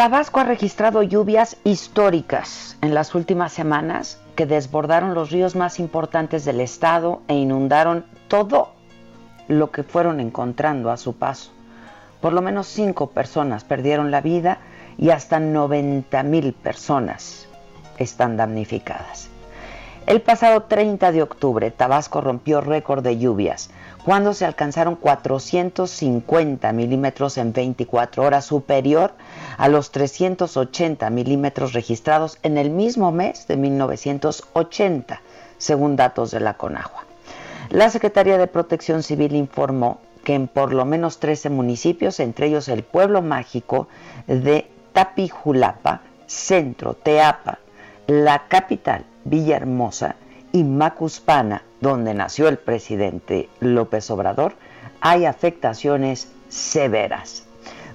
Tabasco ha registrado lluvias históricas en las últimas semanas que desbordaron los ríos más importantes del estado e inundaron todo lo que fueron encontrando a su paso. Por lo menos cinco personas perdieron la vida y hasta 90 mil personas están damnificadas. El pasado 30 de octubre, Tabasco rompió récord de lluvias, cuando se alcanzaron 450 milímetros en 24 horas, superior a los 380 milímetros registrados en el mismo mes de 1980, según datos de la Conagua. La Secretaría de Protección Civil informó que en por lo menos 13 municipios, entre ellos el pueblo mágico de Tapijulapa, Centro, Teapa, la capital, Villahermosa, y Macuspana, donde nació el presidente López Obrador, hay afectaciones severas.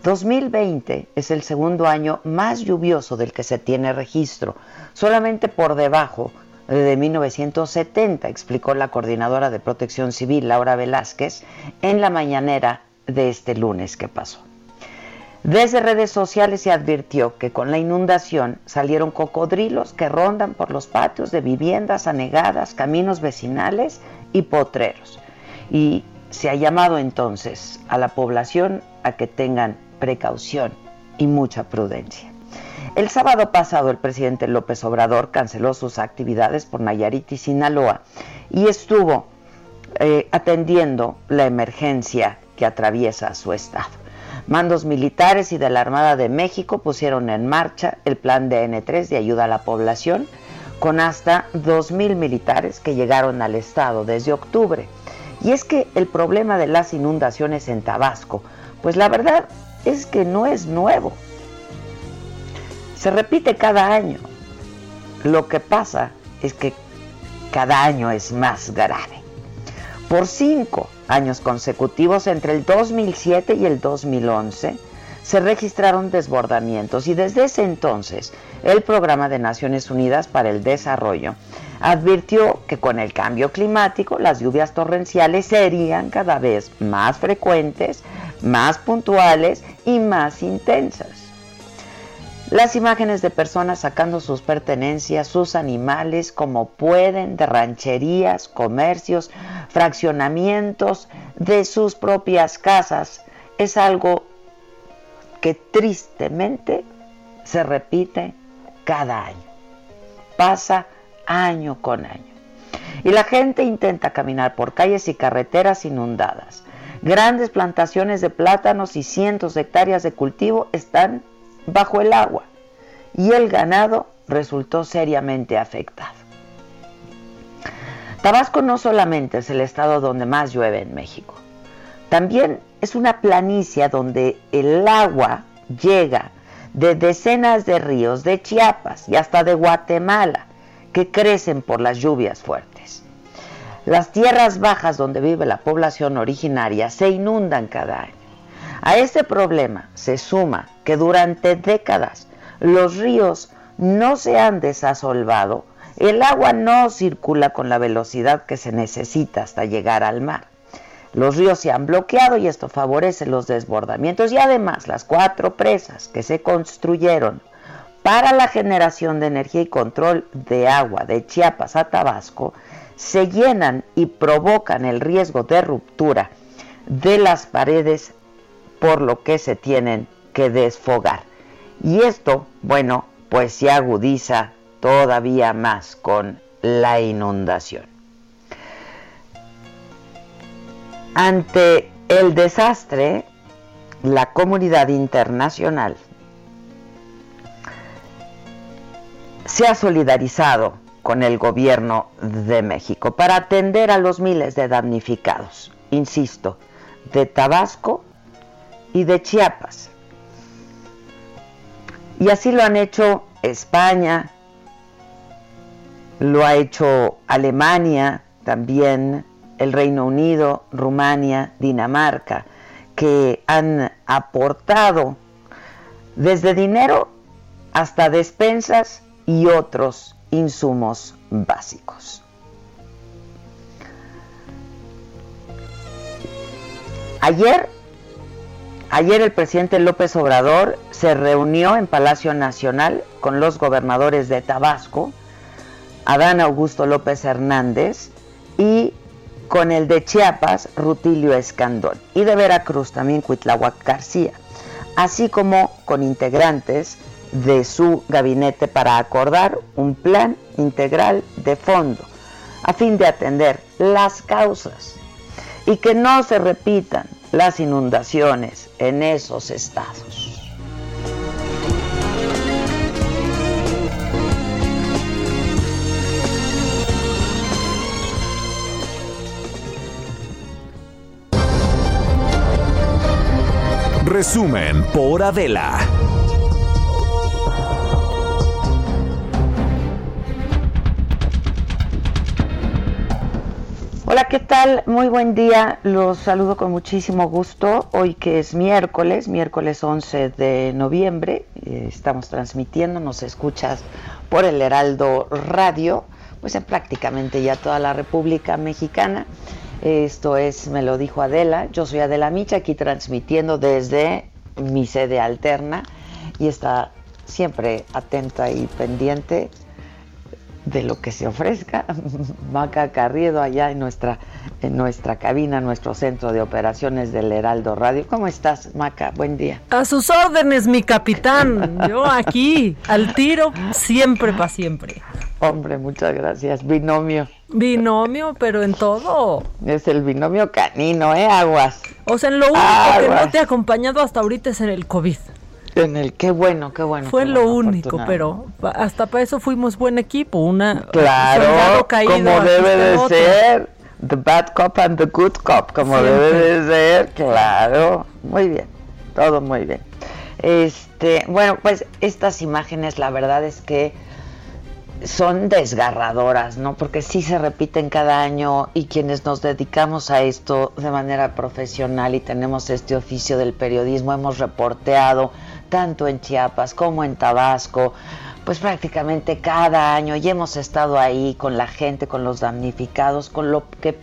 2020 es el segundo año más lluvioso del que se tiene registro, solamente por debajo de 1970, explicó la coordinadora de protección civil, Laura Velázquez, en la mañanera de este lunes que pasó. Desde redes sociales se advirtió que con la inundación salieron cocodrilos que rondan por los patios de viviendas anegadas, caminos vecinales y potreros. Y se ha llamado entonces a la población a que tengan precaución y mucha prudencia. El sábado pasado el presidente López Obrador canceló sus actividades por Nayarit y Sinaloa y estuvo eh, atendiendo la emergencia que atraviesa su estado. Mandos militares y de la Armada de México pusieron en marcha el plan de N3 de ayuda a la población con hasta 2.000 militares que llegaron al estado desde octubre. Y es que el problema de las inundaciones en Tabasco, pues la verdad es que no es nuevo. Se repite cada año. Lo que pasa es que cada año es más grave. Por cinco años consecutivos, entre el 2007 y el 2011, se registraron desbordamientos y desde ese entonces el Programa de Naciones Unidas para el Desarrollo advirtió que con el cambio climático las lluvias torrenciales serían cada vez más frecuentes, más puntuales y más intensas. Las imágenes de personas sacando sus pertenencias, sus animales como pueden, de rancherías, comercios, fraccionamientos, de sus propias casas, es algo que tristemente se repite cada año. Pasa año con año. Y la gente intenta caminar por calles y carreteras inundadas. Grandes plantaciones de plátanos y cientos de hectáreas de cultivo están bajo el agua y el ganado resultó seriamente afectado. Tabasco no solamente es el estado donde más llueve en México, también es una planicie donde el agua llega de decenas de ríos de Chiapas y hasta de Guatemala que crecen por las lluvias fuertes. Las tierras bajas donde vive la población originaria se inundan cada año. A este problema se suma que durante décadas los ríos no se han desasolvado, el agua no circula con la velocidad que se necesita hasta llegar al mar. Los ríos se han bloqueado y esto favorece los desbordamientos y además las cuatro presas que se construyeron para la generación de energía y control de agua de Chiapas a Tabasco se llenan y provocan el riesgo de ruptura de las paredes por lo que se tienen que desfogar. Y esto, bueno, pues se agudiza todavía más con la inundación. Ante el desastre, la comunidad internacional se ha solidarizado con el gobierno de México para atender a los miles de damnificados, insisto, de Tabasco y de Chiapas. Y así lo han hecho España, lo ha hecho Alemania, también el Reino Unido, Rumania, Dinamarca, que han aportado desde dinero hasta despensas y otros insumos básicos. Ayer, ayer el presidente López Obrador se reunió en Palacio Nacional con los gobernadores de Tabasco, Adán Augusto López Hernández y con el de Chiapas, Rutilio Escandón, y de Veracruz también Cuitlahuac García, así como con integrantes de su gabinete para acordar un plan integral de fondo a fin de atender las causas y que no se repitan las inundaciones en esos estados. Resumen por Adela. Hola, ¿qué tal? Muy buen día. Los saludo con muchísimo gusto. Hoy que es miércoles, miércoles 11 de noviembre, eh, estamos transmitiendo, nos escuchas por el Heraldo Radio, pues en prácticamente ya toda la República Mexicana. Esto es, me lo dijo Adela, yo soy Adela Micha, aquí transmitiendo desde mi sede alterna y está siempre atenta y pendiente de lo que se ofrezca. Maca Carriedo allá en nuestra, en nuestra cabina, nuestro centro de operaciones del Heraldo Radio. ¿Cómo estás, Maca? Buen día. A sus órdenes, mi capitán. Yo aquí, al tiro, siempre para siempre. Hombre, muchas gracias. Binomio. Binomio, pero en todo. Es el binomio canino, ¿eh? Aguas. O sea, en lo único que no te ha acompañado hasta ahorita es en el COVID. En el qué bueno, qué bueno. Fue qué lo bueno, único, pero hasta para eso fuimos buen equipo. Una claro, caído, como debe de otro. ser. The bad cop and the good cop, como Siempre. debe de ser. Claro, muy bien, todo muy bien. Este, bueno, pues estas imágenes, la verdad es que son desgarradoras, ¿no? Porque sí se repiten cada año y quienes nos dedicamos a esto de manera profesional y tenemos este oficio del periodismo, hemos reporteado tanto en Chiapas como en Tabasco, pues prácticamente cada año y hemos estado ahí con la gente, con los damnificados, con, lo que,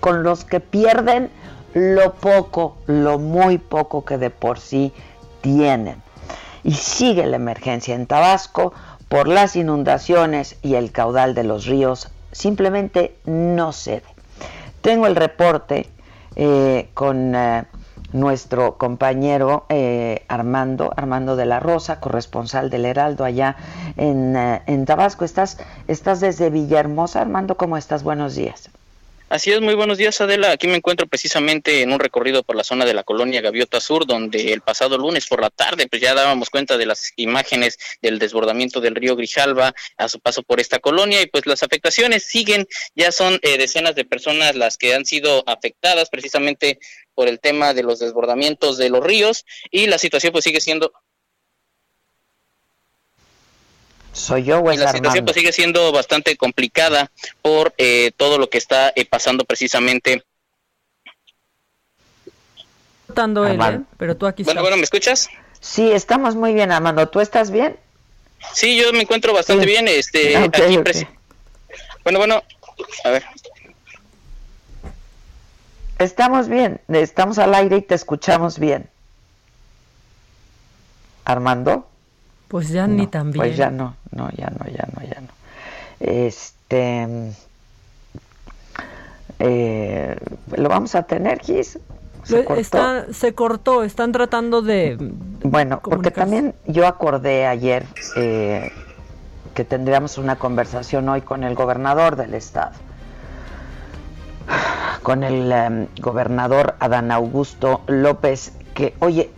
con los que pierden lo poco, lo muy poco que de por sí tienen. Y sigue la emergencia en Tabasco por las inundaciones y el caudal de los ríos simplemente no cede. Tengo el reporte eh, con eh, nuestro compañero eh, Armando, Armando de la Rosa, corresponsal del Heraldo allá en, eh, en Tabasco. Estás, estás desde Villahermosa, Armando, ¿cómo estás? Buenos días. Así es, muy buenos días Adela. Aquí me encuentro precisamente en un recorrido por la zona de la colonia Gaviota Sur, donde el pasado lunes por la tarde pues ya dábamos cuenta de las imágenes del desbordamiento del río Grijalva a su paso por esta colonia y pues las afectaciones siguen, ya son eh, decenas de personas las que han sido afectadas precisamente por el tema de los desbordamientos de los ríos y la situación pues sigue siendo soy yo o y la situación pues, sigue siendo bastante complicada por eh, todo lo que está eh, pasando precisamente él, ¿eh? pero tú aquí bueno estás. bueno me escuchas sí estamos muy bien Armando tú estás bien sí yo me encuentro bastante sí. bien este okay, aquí okay. bueno bueno a ver Estamos bien, estamos al aire y te escuchamos bien. Armando. Pues ya ni tan bien. Pues ya no, no, ya no, ya no, ya no. Este. Eh, lo vamos a tener, Gis. Se, cortó? se cortó, están tratando de... Bueno, porque también yo acordé ayer eh, que tendríamos una conversación hoy con el gobernador del estado, con el em, gobernador Adán Augusto López, que, oye,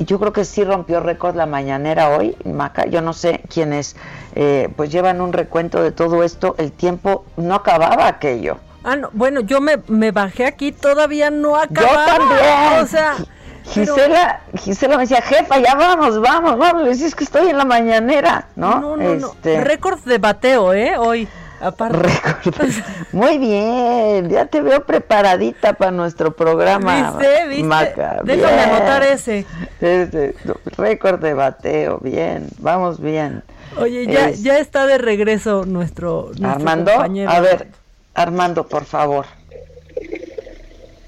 yo creo que sí rompió récord la mañanera hoy, Maca, yo no sé quiénes, eh, pues llevan un recuento de todo esto, el tiempo no acababa aquello. Ah, no, bueno, yo me, me bajé aquí, todavía no acababa. Yo también. O sea, Gisela, Gisela me decía, jefa, ya vamos, vamos, vamos. Le decía, es que estoy en la mañanera, ¿no? No, no, este... Récord de bateo, ¿eh? Hoy. Aparte. Muy bien, ya te veo preparadita para nuestro programa. ¿Viste? ¿Viste? Maca. Déjame anotar ese. Este, récord de bateo, bien, vamos bien. Oye, ya, ya está de regreso nuestro, nuestro Armando, a ver, Armando, por favor.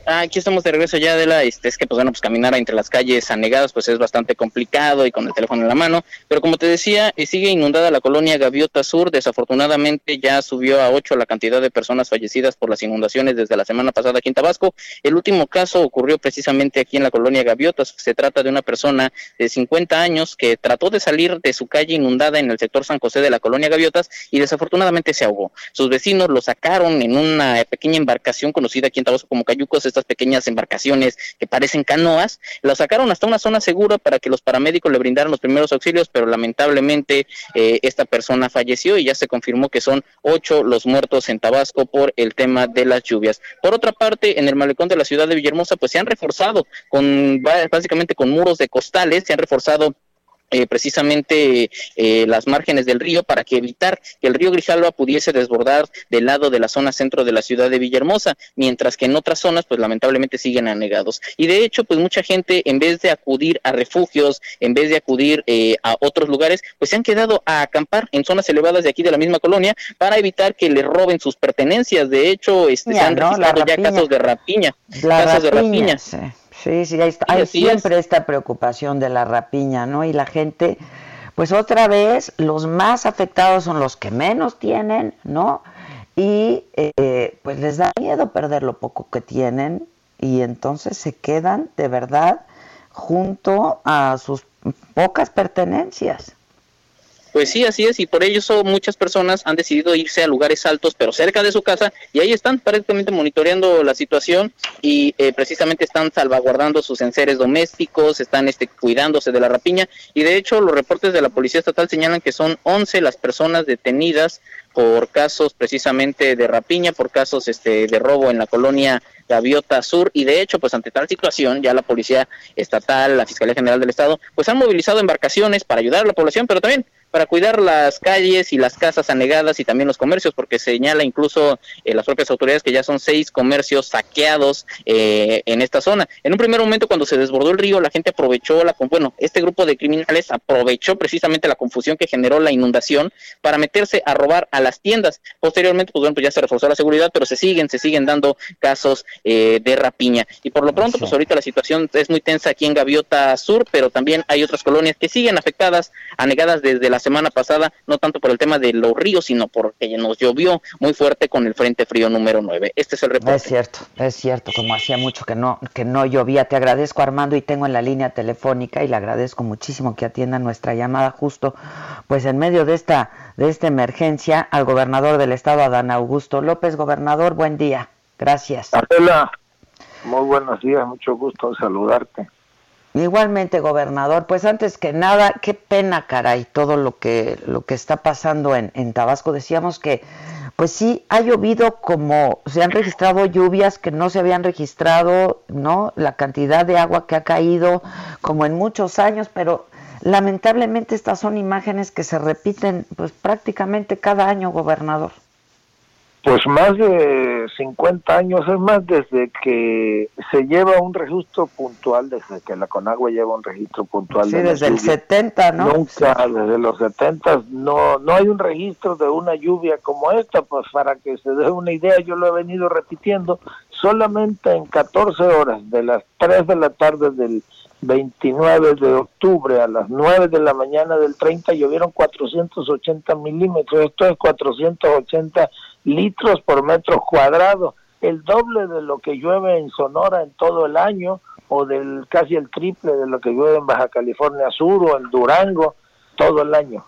Ah, aquí estamos de regreso ya de la, este, es que pues bueno, pues caminar entre las calles anegadas pues es bastante complicado y con el teléfono en la mano, pero como te decía, eh, sigue inundada la colonia Gaviota Sur, desafortunadamente ya subió a ocho la cantidad de personas fallecidas por las inundaciones desde la semana pasada aquí en Tabasco. El último caso ocurrió precisamente aquí en la colonia Gaviotas, se trata de una persona de 50 años que trató de salir de su calle inundada en el sector San José de la colonia Gaviotas y desafortunadamente se ahogó. Sus vecinos lo sacaron en una pequeña embarcación conocida aquí en Tabasco como Cayucos, pequeñas embarcaciones que parecen canoas, lo sacaron hasta una zona segura para que los paramédicos le brindaran los primeros auxilios, pero lamentablemente eh, esta persona falleció y ya se confirmó que son ocho los muertos en Tabasco por el tema de las lluvias. Por otra parte, en el malecón de la ciudad de Villahermosa, pues se han reforzado con básicamente con muros de costales, se han reforzado eh, precisamente eh, las márgenes del río para que evitar que el río Grijalva pudiese desbordar del lado de la zona centro de la ciudad de Villahermosa, mientras que en otras zonas pues lamentablemente siguen anegados. Y de hecho pues mucha gente en vez de acudir a refugios, en vez de acudir eh, a otros lugares, pues se han quedado a acampar en zonas elevadas de aquí de la misma colonia para evitar que le roben sus pertenencias. De hecho, este, se han registrado ya casos de rapiña, casos de rapiña. Sí, sí, hay, hay siempre esta preocupación de la rapiña, ¿no? Y la gente, pues otra vez, los más afectados son los que menos tienen, ¿no? Y eh, pues les da miedo perder lo poco que tienen y entonces se quedan de verdad junto a sus pocas pertenencias. Pues sí, así es, y por ello muchas personas han decidido irse a lugares altos, pero cerca de su casa, y ahí están prácticamente monitoreando la situación y eh, precisamente están salvaguardando sus enseres domésticos, están este, cuidándose de la rapiña, y de hecho los reportes de la Policía Estatal señalan que son 11 las personas detenidas por casos precisamente de rapiña, por casos este, de robo en la colonia Gaviota Sur y de hecho pues ante tal situación ya la policía estatal, la Fiscalía General del Estado pues han movilizado embarcaciones para ayudar a la población pero también para cuidar las calles y las casas anegadas y también los comercios, porque señala incluso eh, las propias autoridades que ya son seis comercios saqueados eh, en esta zona. En un primer momento, cuando se desbordó el río, la gente aprovechó la, bueno, este grupo de criminales aprovechó precisamente la confusión que generó la inundación para meterse a robar a las tiendas. Posteriormente, pues bueno, pues ya se reforzó la seguridad, pero se siguen, se siguen dando casos eh, de rapiña. Y por lo pronto, pues ahorita la situación es muy tensa aquí en Gaviota Sur, pero también hay otras colonias que siguen afectadas, anegadas desde la semana pasada, no tanto por el tema de los ríos, sino porque nos llovió muy fuerte con el Frente Frío número 9. Este es el reporte. Es cierto, es cierto, como hacía mucho que no, que no llovía. Te agradezco, Armando, y tengo en la línea telefónica y le agradezco muchísimo que atienda nuestra llamada justo, pues en medio de esta, de esta emergencia, al gobernador del estado, Adán Augusto López. Gobernador, buen día. Gracias. Adela, muy buenos días, mucho gusto saludarte. Igualmente, gobernador, pues antes que nada, qué pena, caray, todo lo que, lo que está pasando en, en Tabasco. Decíamos que, pues sí, ha llovido como, se han registrado lluvias que no se habían registrado, ¿no? La cantidad de agua que ha caído como en muchos años, pero lamentablemente estas son imágenes que se repiten, pues prácticamente cada año, gobernador. Pues más de 50 años, es más, desde que se lleva un registro puntual, desde que la Conagua lleva un registro puntual. Sí, desde el 70, ¿no? Nunca, desde los 70 no, no hay un registro de una lluvia como esta, pues para que se dé una idea, yo lo he venido repitiendo, solamente en 14 horas, de las 3 de la tarde del 29 de octubre a las 9 de la mañana del 30 llovieron 480 milímetros, esto es 480 litros por metro cuadrado, el doble de lo que llueve en Sonora en todo el año o del casi el triple de lo que llueve en Baja California Sur o en Durango todo el año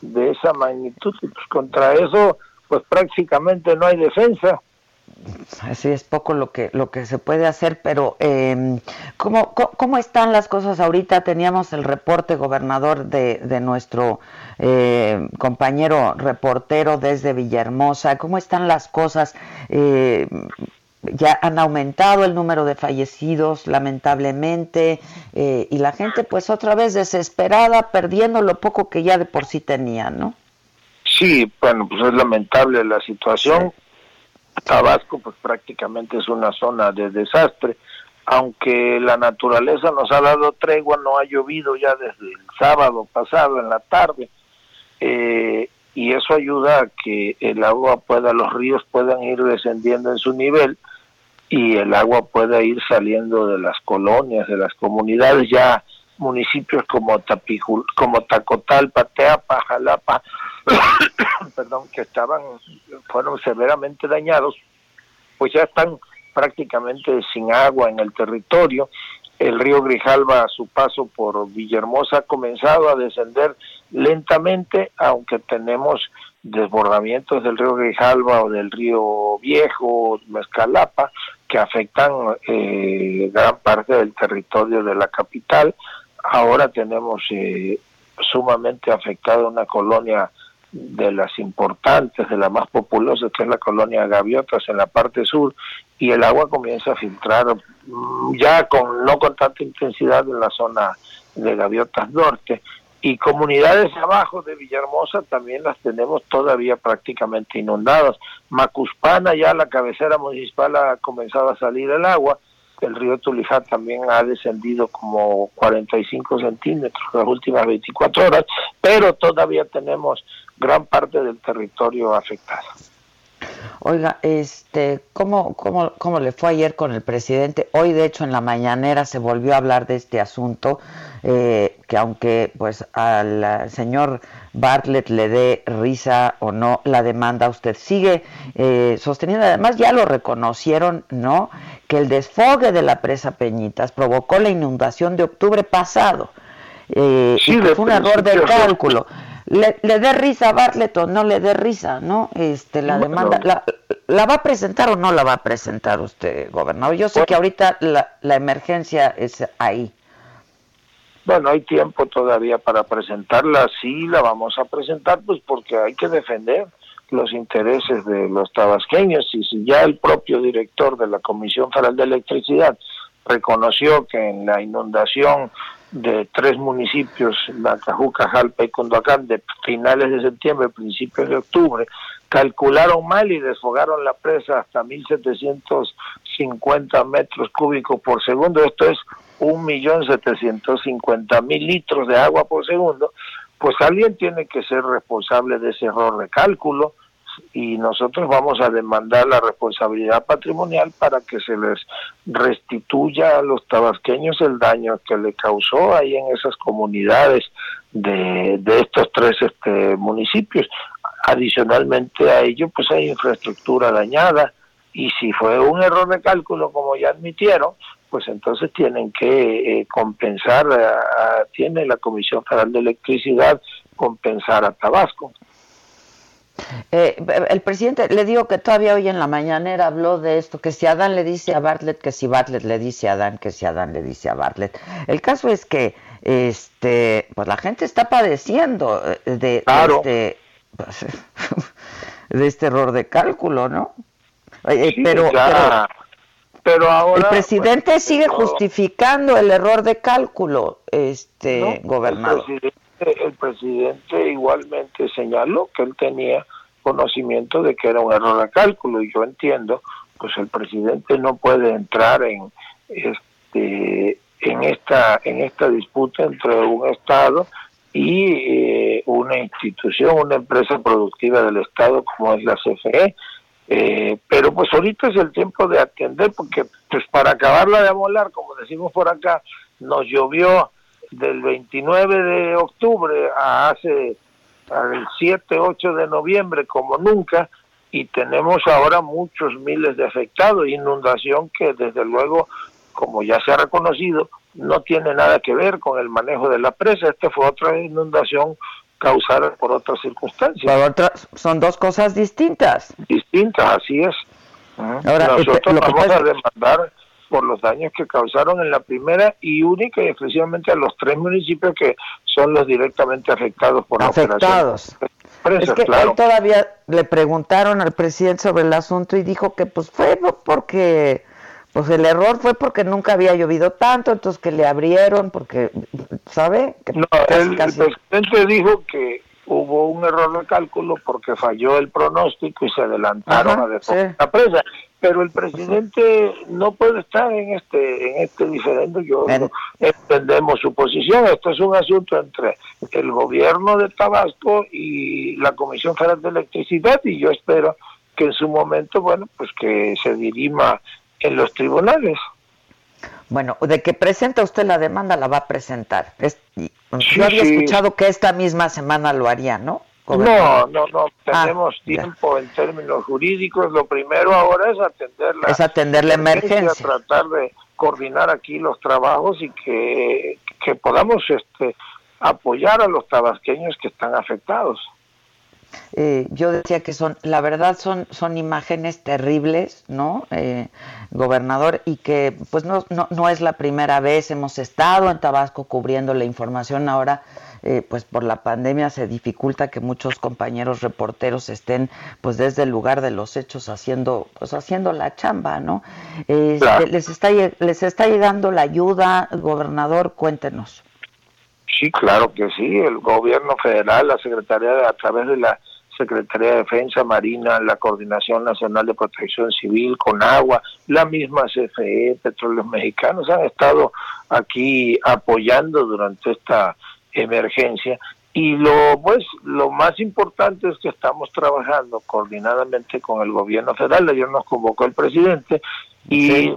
de esa magnitud. Pues contra eso pues prácticamente no hay defensa Así es poco lo que lo que se puede hacer, pero eh, ¿cómo, ¿cómo, están las cosas ahorita? Teníamos el reporte gobernador de, de nuestro eh, compañero reportero desde Villahermosa. ¿Cómo están las cosas? Eh, ya han aumentado el número de fallecidos, lamentablemente, eh, y la gente pues otra vez desesperada, perdiendo lo poco que ya de por sí tenía, ¿no? Sí, bueno, pues es lamentable la situación. Tabasco pues prácticamente es una zona de desastre, aunque la naturaleza nos ha dado tregua, no ha llovido ya desde el sábado pasado en la tarde, eh, y eso ayuda a que el agua pueda, los ríos puedan ir descendiendo en su nivel y el agua pueda ir saliendo de las colonias, de las comunidades, ya municipios como Tapijul, como Tacotal, Pateapa, Jalapa, perdón, que estaban, fueron severamente dañados, pues ya están prácticamente sin agua en el territorio. El río Grijalva a su paso por Villahermosa ha comenzado a descender lentamente, aunque tenemos desbordamientos del río Grijalva o del río Viejo, Mezcalapa, que afectan eh, gran parte del territorio de la capital. Ahora tenemos eh, sumamente afectada una colonia de las importantes, de las más populosas, que es la colonia Gaviotas en la parte sur, y el agua comienza a filtrar mm, ya con no con tanta intensidad en la zona de Gaviotas Norte. Y comunidades abajo de Villahermosa también las tenemos todavía prácticamente inundadas. Macuspana, ya la cabecera municipal, ha comenzado a salir el agua. El río Tulijá también ha descendido como 45 centímetros las últimas 24 horas, pero todavía tenemos gran parte del territorio afectado. Oiga, este, ¿cómo, cómo, ¿cómo le fue ayer con el presidente? Hoy, de hecho, en la mañanera se volvió a hablar de este asunto, eh, que aunque pues al señor Bartlett le dé risa o no la demanda, usted sigue eh, sosteniendo, además ya lo reconocieron, ¿no? Que el desfogue de la presa Peñitas provocó la inundación de octubre pasado. Eh, y que fue un error del cálculo le, dé risa a Bartlett o no le dé risa, ¿no? Este, la demanda, la, va a presentar o no la va a presentar usted, gobernador? Yo sé que ahorita la, la emergencia es ahí. Bueno, hay tiempo todavía para presentarla, sí la vamos a presentar, pues porque hay que defender los intereses de los tabasqueños y si ya el propio director de la Comisión Federal de Electricidad reconoció que en la inundación de tres municipios, Nacajuca, Jalpa y Condoacán, de finales de septiembre, principios de octubre, calcularon mal y desfogaron la presa hasta 1.750 metros cúbicos por segundo, esto es 1.750.000 litros de agua por segundo, pues alguien tiene que ser responsable de ese error de cálculo, y nosotros vamos a demandar la responsabilidad patrimonial para que se les restituya a los tabasqueños el daño que le causó ahí en esas comunidades de, de estos tres este, municipios. Adicionalmente a ello, pues hay infraestructura dañada y si fue un error de cálculo, como ya admitieron, pues entonces tienen que eh, compensar, tiene la Comisión Federal de Electricidad compensar a Tabasco. Eh, el presidente, le digo que todavía hoy en la mañanera habló de esto, que si Adán le dice a Bartlett, que si Bartlett le dice a Adán, que si Adán le dice a Bartlett. El caso es que este, pues la gente está padeciendo eh, de, este, de este error de cálculo, ¿no? Eh, pero, pero, ahora el presidente pues, sigue justificando el error de cálculo, este gobernador el presidente igualmente señaló que él tenía conocimiento de que era un error de cálculo y yo entiendo pues el presidente no puede entrar en este en esta en esta disputa entre un estado y eh, una institución una empresa productiva del estado como es la CFE Eh, pero pues ahorita es el tiempo de atender porque pues para acabarla de amolar, como decimos por acá, nos llovió del 29 de octubre a hace al 7, 8 de noviembre como nunca y tenemos ahora muchos miles de afectados, inundación que desde luego, como ya se ha reconocido, no tiene nada que ver con el manejo de la presa, esta fue otra inundación causada por otras circunstancias. son dos cosas distintas. Distintas, así es. Ahora, Nosotros vamos a demandar por los daños que causaron en la primera y única y exclusivamente a los tres municipios que son los directamente afectados por afectados. la es que todavía le preguntaron al presidente sobre el asunto y dijo que pues fue porque pues el error fue porque nunca había llovido tanto, entonces que le abrieron porque, ¿sabe? no, el, presidente dijo que hubo un error de cálculo porque falló el pronóstico y se adelantaron a la presa. Pero el presidente no puede estar en este en este diferente. Yo entendemos su posición. Esto es un asunto entre el gobierno de Tabasco y la Comisión Federal de Electricidad y yo espero que en su momento, bueno, pues que se dirima en los tribunales. Bueno, de que presenta usted la demanda, la va a presentar. Yo había escuchado que esta misma semana lo haría, ¿no? No, no, no, ah, tenemos tiempo en términos jurídicos. Lo primero ahora es atender la, es atender la emergencia, tratar de coordinar aquí los trabajos y que, que podamos este, apoyar a los tabasqueños que están afectados. Eh, yo decía que son, la verdad son, son imágenes terribles, ¿no? Eh, gobernador, y que pues no, no, no, es la primera vez, hemos estado en Tabasco cubriendo la información, ahora eh, pues por la pandemia se dificulta que muchos compañeros reporteros estén pues desde el lugar de los hechos haciendo, pues haciendo la chamba, ¿no? Este, les, está, les está llegando la ayuda, gobernador, cuéntenos. Sí, claro que sí. El gobierno federal, la Secretaría, a través de la Secretaría de Defensa Marina, la Coordinación Nacional de Protección Civil, con agua, la misma CFE, Petróleos Mexicanos han estado aquí apoyando durante esta emergencia y lo pues lo más importante es que estamos trabajando coordinadamente con el gobierno federal ayer nos convocó el presidente y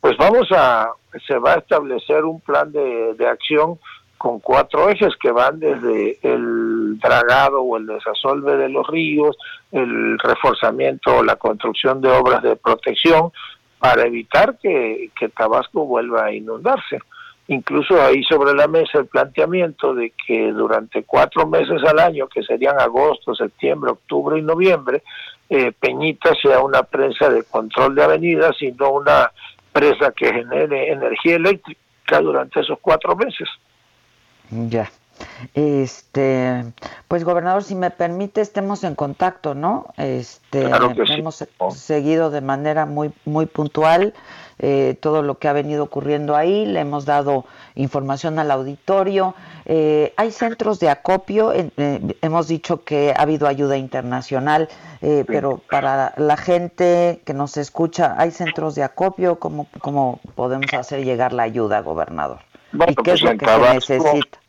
pues vamos a se va a establecer un plan de, de acción con cuatro ejes que van desde el dragado o el desasolve de los ríos, el reforzamiento o la construcción de obras de protección para evitar que, Tabasco vuelva a inundarse. Incluso ahí sobre la mesa el planteamiento de que durante cuatro meses al año, que serían agosto, septiembre, octubre y noviembre, eh, Peñita sea una presa de control de avenidas y no una presa que genere energía eléctrica durante esos cuatro meses. Ya. Este, pues gobernador, si me permite, estemos en contacto, ¿no? Este, hemos seguido de manera muy muy puntual eh, todo lo que ha venido ocurriendo ahí, le hemos dado información al auditorio. Eh, hay centros de acopio, eh, hemos dicho que ha habido ayuda internacional, pero para la gente que nos escucha, ¿hay centros de acopio? ¿Cómo, cómo podemos hacer llegar la ayuda, gobernador? ¿Y qué es pues lo que se necesita?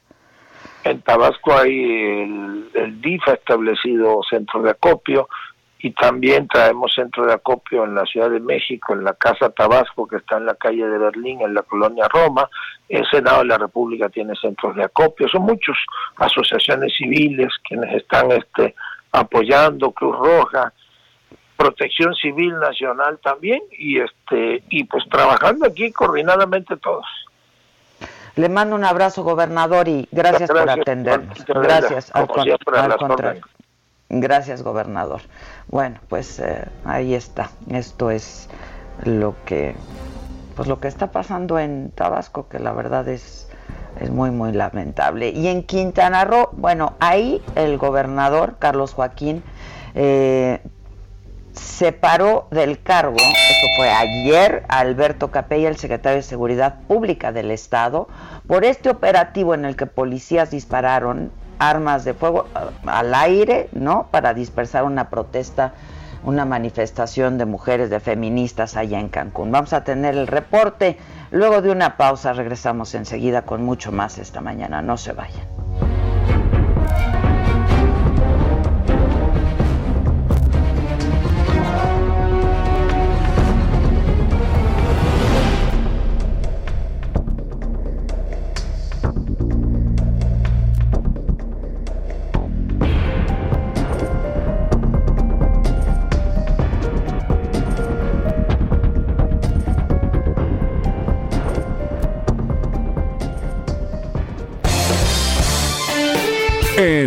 En Tabasco hay el, el DIF ha establecido centros de acopio y también traemos centro de acopio en la Ciudad de México, en la Casa Tabasco, que está en la calle de Berlín, en la colonia Roma. El Senado de la República tiene centros de acopio. Son muchas asociaciones civiles quienes están este, apoyando, Cruz Roja, Protección Civil Nacional también, y, este, y pues trabajando aquí coordinadamente todos. Le mando un abrazo, gobernador, y gracias, por atendernos. Gracias, al, contrario. Gracias, gobernador. Bueno, pues eh, ahí está. Esto es lo que, pues lo que está pasando en Tabasco, que la verdad es, es muy, muy lamentable. Y en Quintana Roo, bueno, ahí el gobernador Carlos Joaquín eh, separó del cargo, esto fue ayer, a Alberto Capella, el secretario de Seguridad Pública del Estado, por este operativo en el que policías dispararon armas de fuego al aire, ¿no? Para dispersar una protesta, una manifestación de mujeres, de feministas allá en Cancún. Vamos a tener el reporte. Luego de una pausa regresamos enseguida con mucho más esta mañana. No se vayan.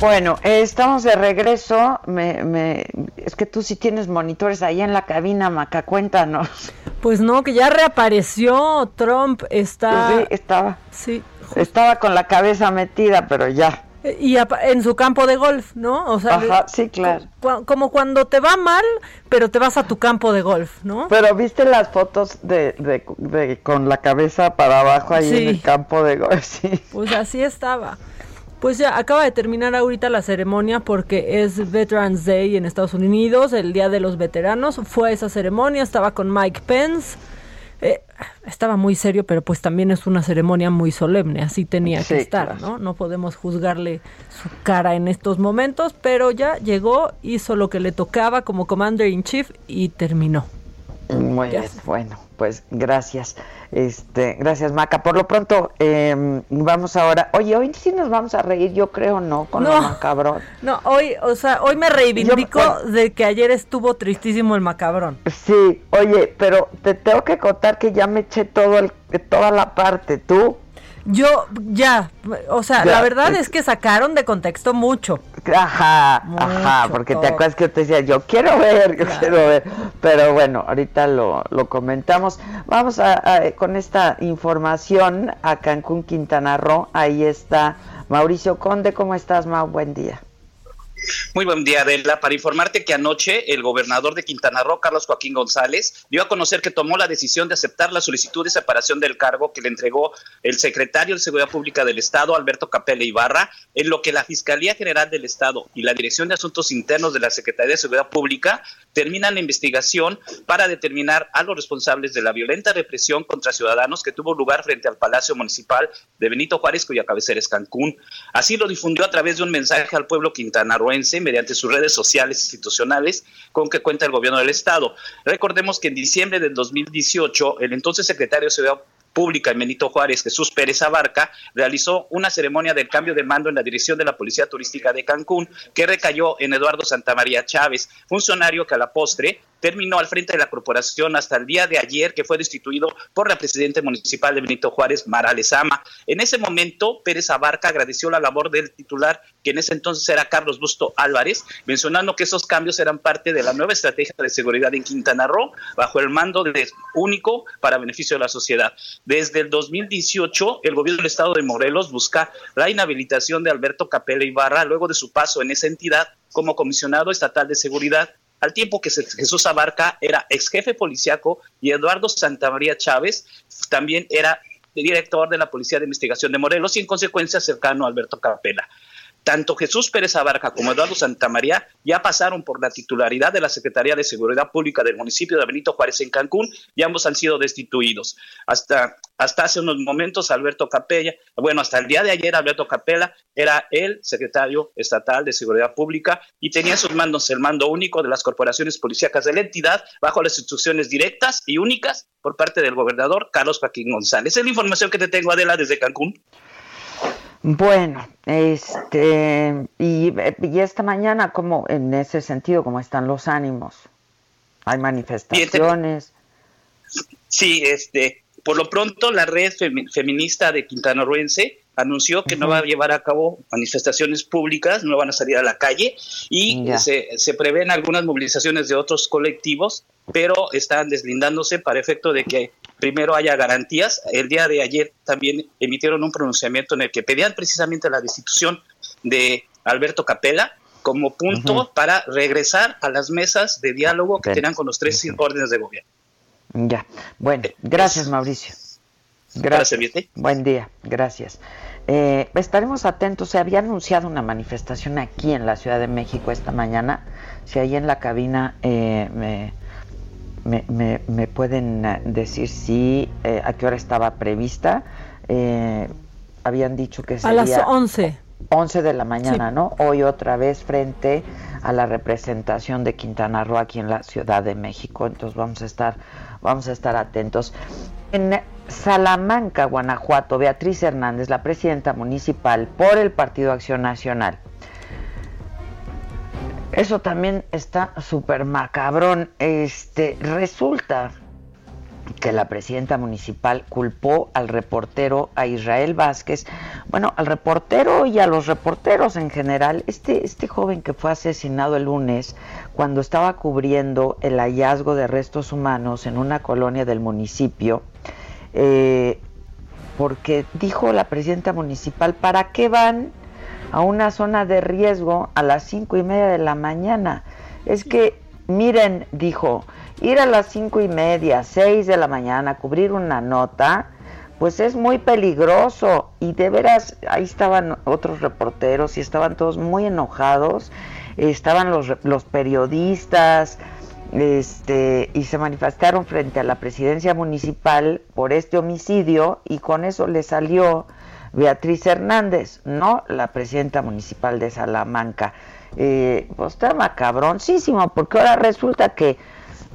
Bueno, eh, estamos de regreso. Me, me, es que tú sí tienes monitores ahí en la cabina, Maca, cuéntanos. Pues no, que ya reapareció Trump, está... Sí, estaba. Sí. Estaba con la cabeza metida, pero ya. Y en su campo de golf, ¿no? O sea, Ajá, sí, claro. como cuando te va mal, pero te vas a tu campo de golf, ¿no? Pero viste las fotos de, de, con la cabeza para abajo ahí en el campo de golf, sí. Pues así estaba. Pues ya acaba de terminar ahorita la ceremonia porque es Veterans Day en Estados Unidos, el Día de los Veteranos. Fue esa ceremonia, estaba con Mike Pence. Eh, estaba muy serio, pero pues también es una ceremonia muy solemne, así tenía que estar, ¿no? No podemos juzgarle su cara en estos momentos, pero ya llegó, hizo lo que le tocaba como Commander in Chief y terminó. Muy bien, bueno, pues gracias. Este, gracias, Maca. Por lo pronto, eh, vamos ahora. Oye, hoy sí nos vamos a reír, yo creo, ¿no? Con no, el macabrón. No, hoy, o sea, hoy me reivindico de que ayer estuvo tristísimo el macabrón. Sí, oye, pero te tengo que contar que ya me eché todo el, toda la parte. ¿Tú? Yo, ya, o sea, la verdad es que sacaron de contexto mucho. Ajá, ajá, porque te acuerdas que yo te decía, yo quiero ver, yo quiero ver. Pero bueno, ahorita lo, lo comentamos. Vamos a, con esta información a Cancún, Quintana Roo. Ahí está Mauricio Conde. ¿Cómo estás, Mau? Buen día. Muy buen día, Adela. Para informarte que anoche el gobernador de Quintana Roo, Carlos Joaquín González, dio a conocer que tomó la decisión de aceptar la solicitud de separación del cargo que le entregó el secretario de Seguridad Pública del Estado, Alberto Capella Ibarra, en lo que la Fiscalía General del Estado y la Dirección de Asuntos Internos de la Secretaría de Seguridad Pública terminan la investigación para determinar a los responsables de la violenta represión contra ciudadanos que tuvo lugar frente al Palacio Municipal de Benito Juárez, cuya cabecera es Cancún. Así lo difundió a través de un mensaje al pueblo quintanarroense mediante sus redes sociales institucionales con que cuenta el gobierno del Estado. Recordemos que en diciembre del 2018, el entonces secretario de Seguridad Pública en Benito Juárez, Jesús Pérez Abarca, realizó una ceremonia del cambio de mando en la dirección de la Policía Turística de Cancún, que recayó en Eduardo Santamaría Chávez, funcionario que a la postre terminó al frente de la corporación hasta el día de ayer, que fue destituido por la presidenta municipal de Benito Juárez, Mara Lezama. En ese momento, Pérez Abarca agradeció la labor del titular, que en ese entonces era Carlos Busto Álvarez, mencionando que esos cambios eran parte de la nueva estrategia de seguridad en Quintana Roo, bajo el mando de único para beneficio de la sociedad. Desde el 2018, el gobierno del estado de Morelos busca la inhabilitación de Alberto Capella Ibarra luego de su paso en esa entidad como comisionado estatal de seguridad al tiempo que Jesús Abarca era ex jefe policiaco y Eduardo Santamaría Chávez también era director de la Policía de Investigación de Morelos y en consecuencia cercano a Alberto Capela. Tanto Jesús Pérez Abarca como Eduardo Santamaría ya pasaron por la titularidad de la Secretaría de Seguridad Pública del municipio de Benito Juárez en Cancún y ambos han sido destituidos. Hasta, hasta hace unos momentos Alberto Capella, bueno, hasta el día de ayer Alberto Capella era el secretario estatal de Seguridad Pública y tenía en sus manos el mando único de las corporaciones policíacas de la entidad bajo las instrucciones directas y únicas por parte del gobernador Carlos Joaquín González. Es la información que te tengo, Adela, desde Cancún. Bueno, este, y, esta mañana, como en ese sentido, cómo están los ánimos? ¿Hay manifestaciones? Sí, este, por lo pronto la red feminista de Quintana Rooense anunció que no va a llevar a cabo manifestaciones públicas, no van a salir a la calle y se, se, prevén algunas movilizaciones de otros colectivos, pero están deslindándose para efecto de que primero haya garantías. El día de ayer también emitieron un pronunciamiento en el que pedían precisamente la destitución de Alberto Capella como punto para regresar a las mesas de diálogo que tenían con los tres órdenes de gobierno. Ya, bueno, eh, gracias Mauricio. Gracias. Buen día, gracias. Eh, estaremos atentos. Se había anunciado una manifestación aquí en la Ciudad de México esta mañana. Si ahí en la cabina eh, me, me, me, pueden eh, decir si eh, a qué hora estaba prevista. Eh, habían dicho que sería... A las 11. 11 de la mañana, ¿no? Hoy otra vez frente a la representación de Quintana Roo aquí en la Ciudad de México. Entonces vamos a estar, vamos a estar atentos. En Salamanca, Guanajuato, Beatriz Hernández, la presidenta municipal por el Partido Acción Nacional. Eso también está súper macabrón. Este, resulta que la presidenta municipal culpó al reportero, a Israel Vázquez, bueno, al reportero y a los reporteros en general, este, este joven que fue asesinado el lunes cuando estaba cubriendo el hallazgo de restos humanos en una colonia del municipio, eh, porque dijo la presidenta municipal, ¿para qué van a una zona de riesgo a las cinco y media de la mañana? Es que, miren, dijo, ir a las cinco y media, seis de la mañana, cubrir una nota, pues es muy peligroso. Y de veras, ahí estaban otros reporteros y estaban todos muy enojados. Estaban los, los periodistas este, y se manifestaron frente a la presidencia municipal por este homicidio y con eso le salió Beatriz Hernández, no la presidenta municipal de Salamanca. Eh, pues está macabroncísimo, porque ahora resulta que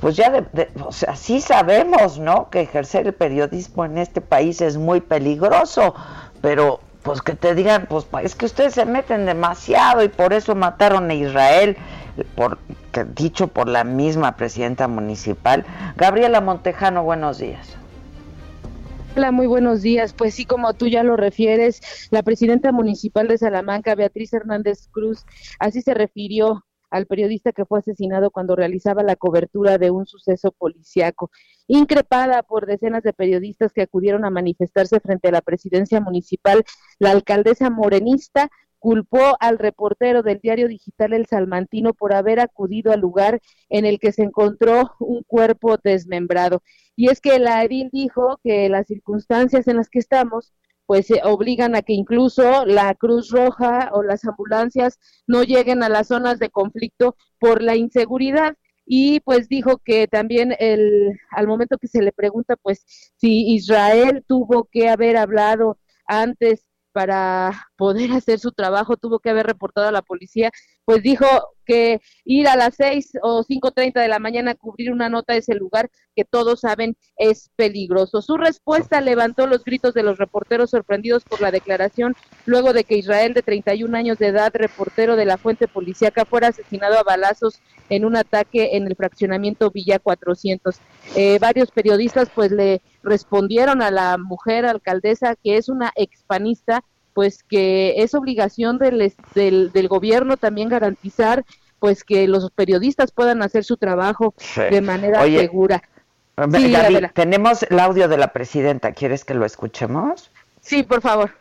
pues ya, de, sí sabemos, ¿no? Que ejercer el periodismo en este país es muy peligroso, pero pues que te digan, pues es que ustedes se meten demasiado y por eso mataron a Israel, por, dicho por la misma presidenta municipal. Gabriela Montejano, buenos días. Hola, muy buenos días. Pues sí, como tú ya lo refieres, la presidenta municipal de Salamanca, Beatriz Hernández Cruz, así se refirió al periodista que fue asesinado cuando realizaba la cobertura de un suceso policiaco. Increpada por decenas de periodistas que acudieron a manifestarse frente a la presidencia municipal, la alcaldesa morenista culpó al reportero del diario digital El Salmantino por haber acudido al lugar en el que se encontró un cuerpo desmembrado. Y es que la edil dijo que las circunstancias en las que estamos pues se obligan a que incluso la Cruz Roja o las ambulancias no lleguen a las zonas de conflicto por la inseguridad y pues dijo que también el al momento que se le pregunta pues si Israel tuvo que haber hablado antes para poder hacer su trabajo tuvo que haber reportado a la policía, pues dijo que ir a las seis o cinco treinta de la mañana a cubrir una nota de ese lugar que todos saben es peligroso. Su respuesta levantó los gritos de los reporteros sorprendidos por la declaración luego de que Israel de 31 años de edad, reportero de la fuente policíaca, fuera asesinado a balazos en un ataque en el fraccionamiento Villa 400. Eh, varios periodistas pues le respondieron a la mujer alcaldesa que es una expanista pues que es obligación del, del, gobierno también garantizar pues que los periodistas puedan hacer su trabajo de manera segura. tenemos el audio de la presidenta, ¿quieres que lo escuchemos? Sí, por favor.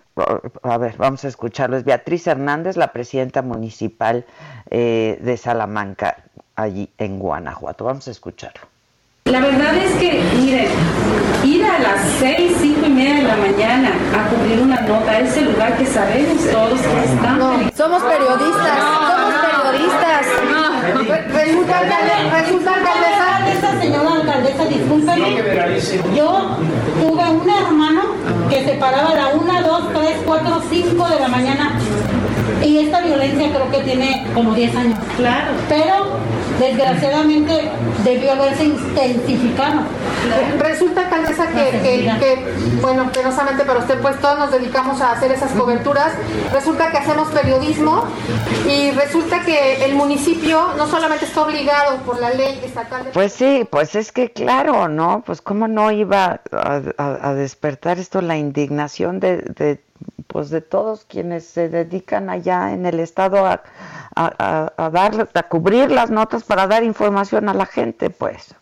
A ver, vamos a escucharlo. Es Beatriz Hernández, la presidenta municipal eh, de Salamanca, allí en Guanajuato. Vamos a escucharlo. La verdad es que, miren, ir a las seis, cinco y media de la mañana a cubrir una nota a ese lugar que sabemos todos que está. No, somos periodistas, somos periodistas. Resulta, esta señora alcaldesa, discúlpeme, yo tuve un hermano que se paraba a la una, dos, tres, cuatro, cinco de la mañana y esta violencia creo que tiene como 10 años. Claro. Pero desgraciadamente debió haberse intensificado. Resulta, alcaldesa, que, que, que, bueno, penosamente para usted, pues todos nos dedicamos a hacer esas coberturas. Resulta que hacemos periodismo y resulta que el municipio no solamente está obligado por la ley estatal. De... Pues sí, pues es que claro, ¿no? Pues cómo no iba a, despertar esto la indignación de, de pues de todos quienes se dedican allá en el estado a, dar, a cubrir las notas para dar información a la gente, pues.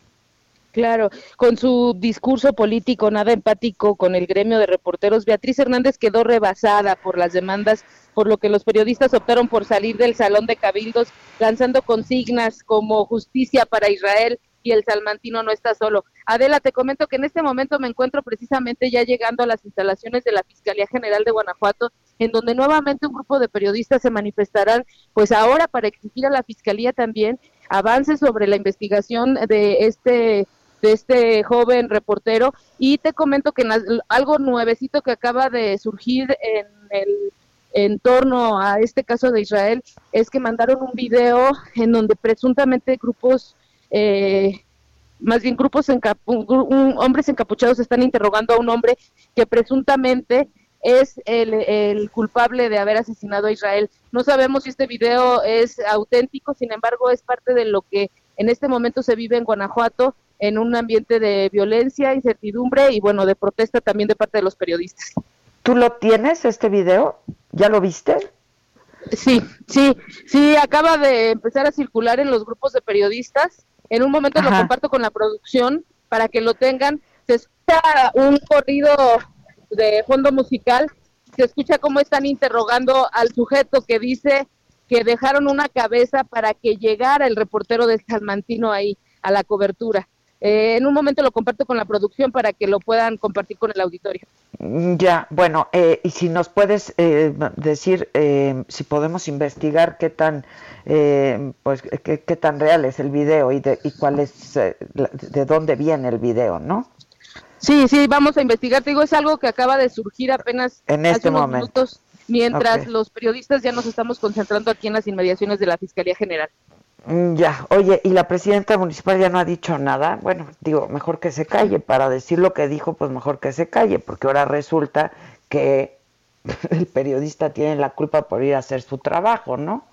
Claro, con su discurso político nada empático con el gremio de reporteros, Beatriz Hernández quedó rebasada por las demandas, por lo que los periodistas optaron por salir del salón de cabildos lanzando consignas como justicia para Israel y el salmantino no está solo. Adela, te comento que en este momento me encuentro precisamente ya llegando a las instalaciones de la Fiscalía General de Guanajuato, en donde nuevamente un grupo de periodistas se manifestarán, pues ahora para exigir a la Fiscalía también avances sobre la investigación de este de este joven reportero. Y te comento que algo nuevecito que acaba de surgir en el en torno a este caso de Israel es que mandaron un video en donde presuntamente grupos eh, más bien grupos hombres encapuchados están interrogando a un hombre que presuntamente es el, culpable de haber asesinado a Israel. No sabemos si este video es auténtico, sin embargo es parte de lo que en este momento se vive en Guanajuato en un ambiente de violencia, incertidumbre y bueno, de protesta también de parte de los periodistas. ¿Tú lo tienes, este video? ¿Ya lo viste? Sí, sí, sí, acaba de empezar a circular en los grupos de periodistas. En un momento lo comparto con la producción para que lo tengan. Se escucha un corrido de fondo musical, se escucha cómo están interrogando al sujeto que dice que dejaron una cabeza para que llegara el reportero de Salmantino ahí a la cobertura. Eh, en un momento lo comparto con la producción para que lo puedan compartir con el auditorio. Mm, ya, bueno, eh, y si nos puedes eh, decir si podemos investigar qué tan, pues, qué, tan real es el video y, de, y cuál es, de dónde viene el video, ¿no? Sí, sí, vamos a investigar. Te digo, es algo que acaba de surgir apenas en este hace unos minutos, mientras los periodistas ya nos estamos concentrando aquí en las inmediaciones de la Fiscalía General. Mm, ya, oye, ¿y la presidenta municipal ya no ha dicho nada? Bueno, digo, mejor que se calle. Para decir lo que dijo, pues mejor que se calle, porque ahora resulta que el periodista tiene la culpa por ir a hacer su trabajo, ¿no?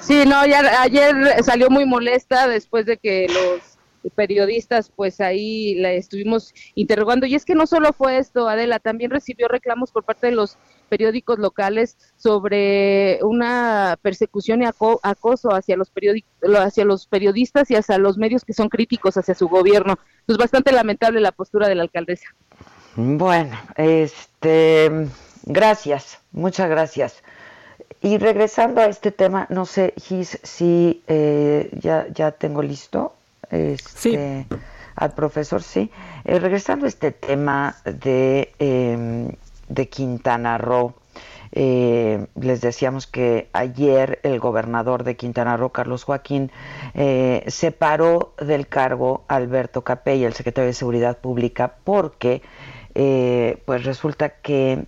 Sí, no, ya, ayer salió muy molesta después de que los periodistas, pues ahí la estuvimos interrogando. Y es que no solo fue esto, Adela, también recibió reclamos por parte de los periódicos locales sobre una persecución y acoso hacia los, hacia los periodistas y hacia los medios que son críticos hacia su gobierno. Es bastante lamentable la postura de la alcaldesa. Bueno, este, gracias, muchas gracias. Y regresando a este tema, no sé, Gis, si eh, ya, ya tengo listo este, al profesor, sí. Eh, regresando a este tema de, em, de Quintana Roo, eh, les decíamos que ayer el gobernador de Quintana Roo, Carlos Joaquín, eh, separó del cargo a Alberto Capella, el secretario de Seguridad Pública, porque pues resulta que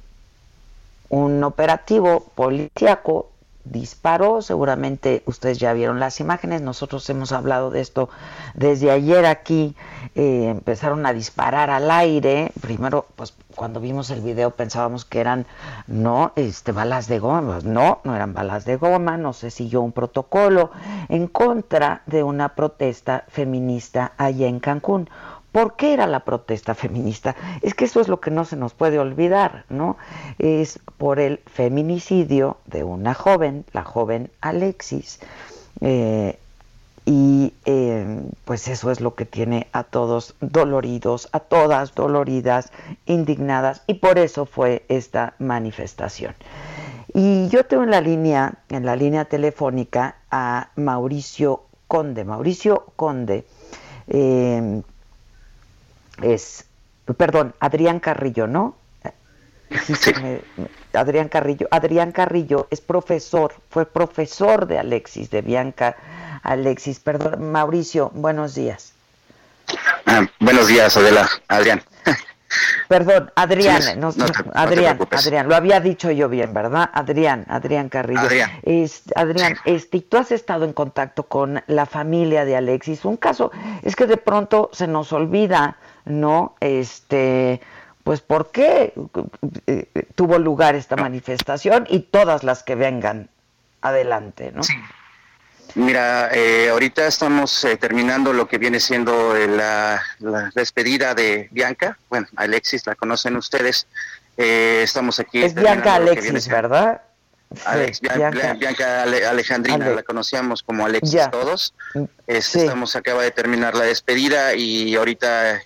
un operativo policíaco disparó. Seguramente ustedes ya vieron las imágenes. Nosotros hemos hablado de esto desde ayer aquí. Eh, empezaron a disparar al aire. Primero, pues cuando vimos el video pensábamos que eran no este balas de goma. No, no eran balas de goma. No se siguió un protocolo en contra de una protesta feminista allá en Cancún. ¿Por qué era la protesta feminista? Es que eso es lo que no se nos puede olvidar, ¿no? Es por el feminicidio de una joven, la joven Alexis, eh, y eh, pues eso es lo que tiene a todos doloridos, a todas doloridas, indignadas, y por eso fue esta manifestación. Y yo tengo en la línea, en la línea telefónica, a Mauricio Conde. Mauricio Conde. Eh, es, perdón, Adrián Carrillo, ¿no? Adrián Carrillo. Adrián Carrillo es profesor, fue profesor de Alexis, de Bianca Alexis. Perdón, Mauricio, buenos días. Ah, buenos días, Adela, Adrián. Perdón, Adrián, Adrián, Adrián, lo había dicho yo bien, ¿verdad? Adrián, Adrián Carrillo. Adrián, Adrián este, tú has estado en contacto con la familia de Alexis. Un caso es que de pronto se nos olvida ¿no? Este, pues por qué eh, tuvo lugar esta manifestación y todas las que vengan adelante, ¿no? Mira, eh, ahorita estamos eh, terminando lo que viene siendo la, despedida de Bianca. Bueno, Alexis, la conocen ustedes. estamos aquí. Es Bianca Alexis, ¿verdad? Bianca. Alejandrina, la conocíamos como Alexis todos. Estamos, acaba de terminar la despedida y ahorita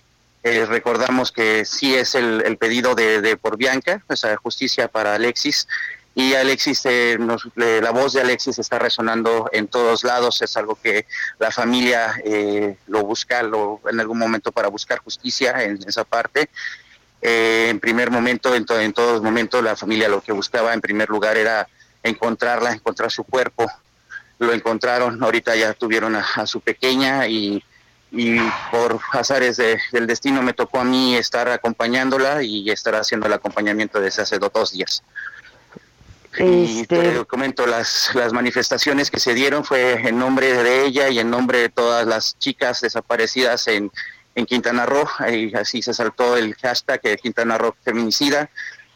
eh, recordamos que sí es el, pedido de, por Bianca, o sea, justicia para Alexis. Y Alexis, eh, la voz de Alexis está resonando en todos lados, es algo que la familia eh, lo busca lo, en algún momento para buscar justicia en esa parte. en primer momento, en, en todos momentos, la familia lo que buscaba en primer lugar era encontrarla, encontrar su cuerpo. Lo encontraron, ahorita ya tuvieron a su pequeña y y por azares del destino me tocó a mí estar acompañándola y estar haciendo el acompañamiento desde hace dos días. Y este te comento, las, las manifestaciones que se dieron fue en nombre de ella y en nombre de todas las chicas desaparecidas en, en Quintana Roo, y así se saltó el hashtag de Quintana Roo feminicida.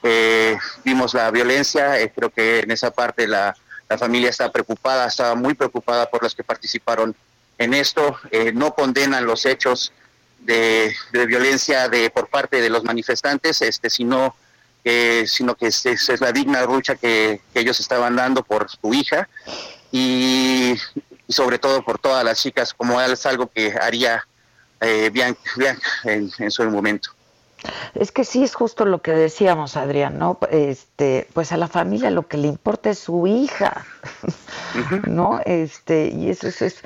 Eh, vimos la violencia, eh, creo que en esa parte la, la familia está preocupada, estaba muy preocupada por los que participaron en esto, eh, no condenan los hechos de, violencia de por parte de los manifestantes, este, sino, que sino que es, la digna lucha que, ellos estaban dando por su hija y, sobre todo por todas las chicas, como es algo que haría eh, Bianca, en su momento. Es que sí es justo lo que decíamos, Adrián, ¿no? Este, pues a la familia lo que le importa es su hija, ¿no? Este, y eso es,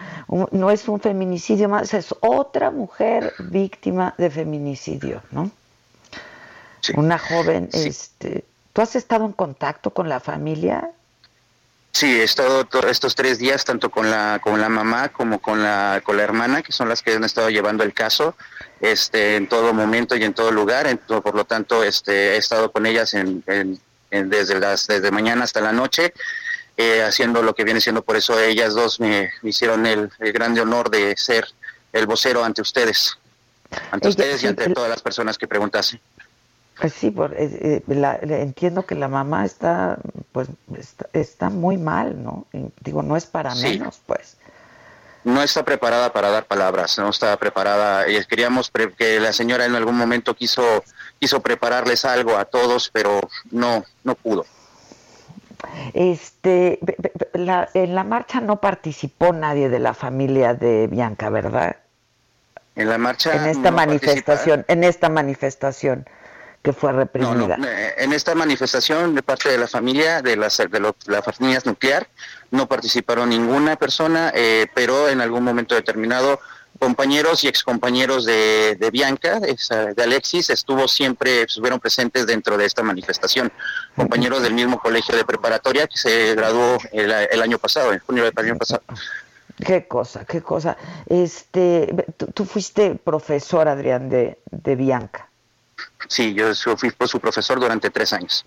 no es un feminicidio más, es otra mujer víctima de feminicidio, ¿no? Una joven, este, ¿tú has estado en contacto con la familia? Sí, he estado estos tres días tanto con la con la mamá como con la con la hermana, que son las que han estado llevando el caso, este, en todo momento y en todo lugar. por lo tanto, este, he estado con ellas en, desde las desde mañana hasta la noche, eh, haciendo lo que viene siendo. Por eso ellas dos me, hicieron el, grande honor de ser el vocero ante ustedes, ante ustedes y ante todas las personas que preguntasen. Pues sí, por, eh, eh, entiendo que la mamá está, pues, está, muy mal, ¿no? digo, no es para menos, pues. No está preparada para dar palabras, no está preparada. Y queríamos que la señora en algún momento quiso, quiso prepararles algo a todos, pero no, no pudo. Este, en la marcha no participó nadie de la familia de Bianca, ¿verdad? En la marcha. En esta manifestación, en esta manifestación que fue reprimida. Eh, en esta manifestación de parte de la familia, de las de la familia nuclear, no participaron ninguna persona, eh, pero en algún momento determinado compañeros y excompañeros de, de Bianca, de Alexis, estuvo siempre, estuvieron presentes dentro de esta manifestación. Compañeros del mismo colegio de preparatoria que se graduó el, año pasado, en junio del año pasado. Qué cosa, qué cosa. Este, tú, fuiste profesor, Adrián, de, de Bianca. Sí, yo fui su profesor durante tres años.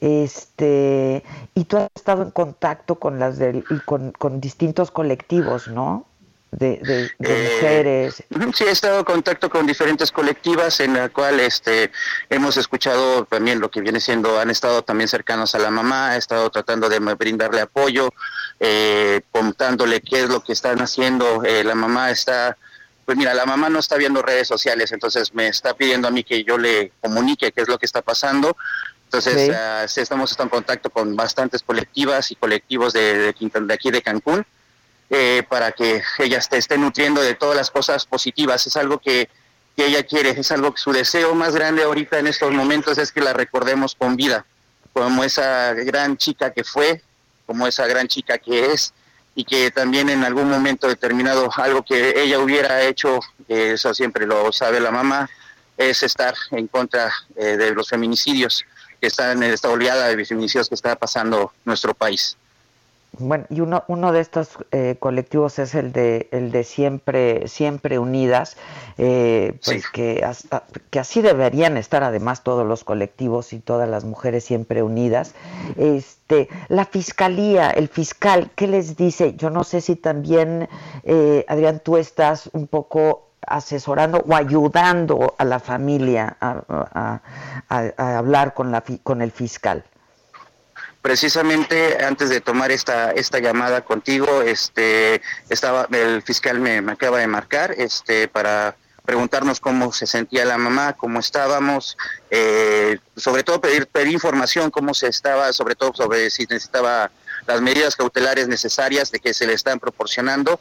Este, y tú has estado en contacto con las del, con, con distintos colectivos, ¿no? De, de, eh, mujeres. Sí, he estado en contacto con diferentes colectivas en la cual este, hemos escuchado también lo que viene siendo, han estado también cercanos a la mamá, he estado tratando de brindarle apoyo, eh, contándole qué es lo que están haciendo. Eh, la mamá está pues mira, la mamá no está viendo redes sociales, entonces me está pidiendo a mí que yo le comunique qué es lo que está pasando. Entonces, ah, estamos en contacto con bastantes colectivas y colectivos de, de, aquí de Cancún eh, para que ella esté, esté, nutriendo de todas las cosas positivas. Es algo que, que ella quiere, es algo que su deseo más grande ahorita en estos momentos es que la recordemos con vida, como esa gran chica que fue, como esa gran chica que es y que también en algún momento determinado algo que ella hubiera hecho, eso siempre lo sabe la mamá, es estar en contra eh, de los feminicidios que están en esta oleada de feminicidios que está pasando nuestro país. Bueno, y uno, uno de estos eh, colectivos es el de, el de Siempre, Siempre Unidas, eh, pues que, hasta, que así deberían estar además todos los colectivos y todas las mujeres siempre unidas. Este, la fiscalía, el fiscal, ¿qué les dice? Yo no sé si también, eh, Adrián, tú estás un poco asesorando o ayudando a la familia a, a hablar con, la, con el fiscal precisamente antes de tomar esta esta llamada contigo este estaba el fiscal me, acaba de marcar este para preguntarnos cómo se sentía la mamá cómo estábamos eh, sobre todo pedir pedir información cómo se estaba sobre todo sobre si necesitaba las medidas cautelares necesarias de que se le están proporcionando.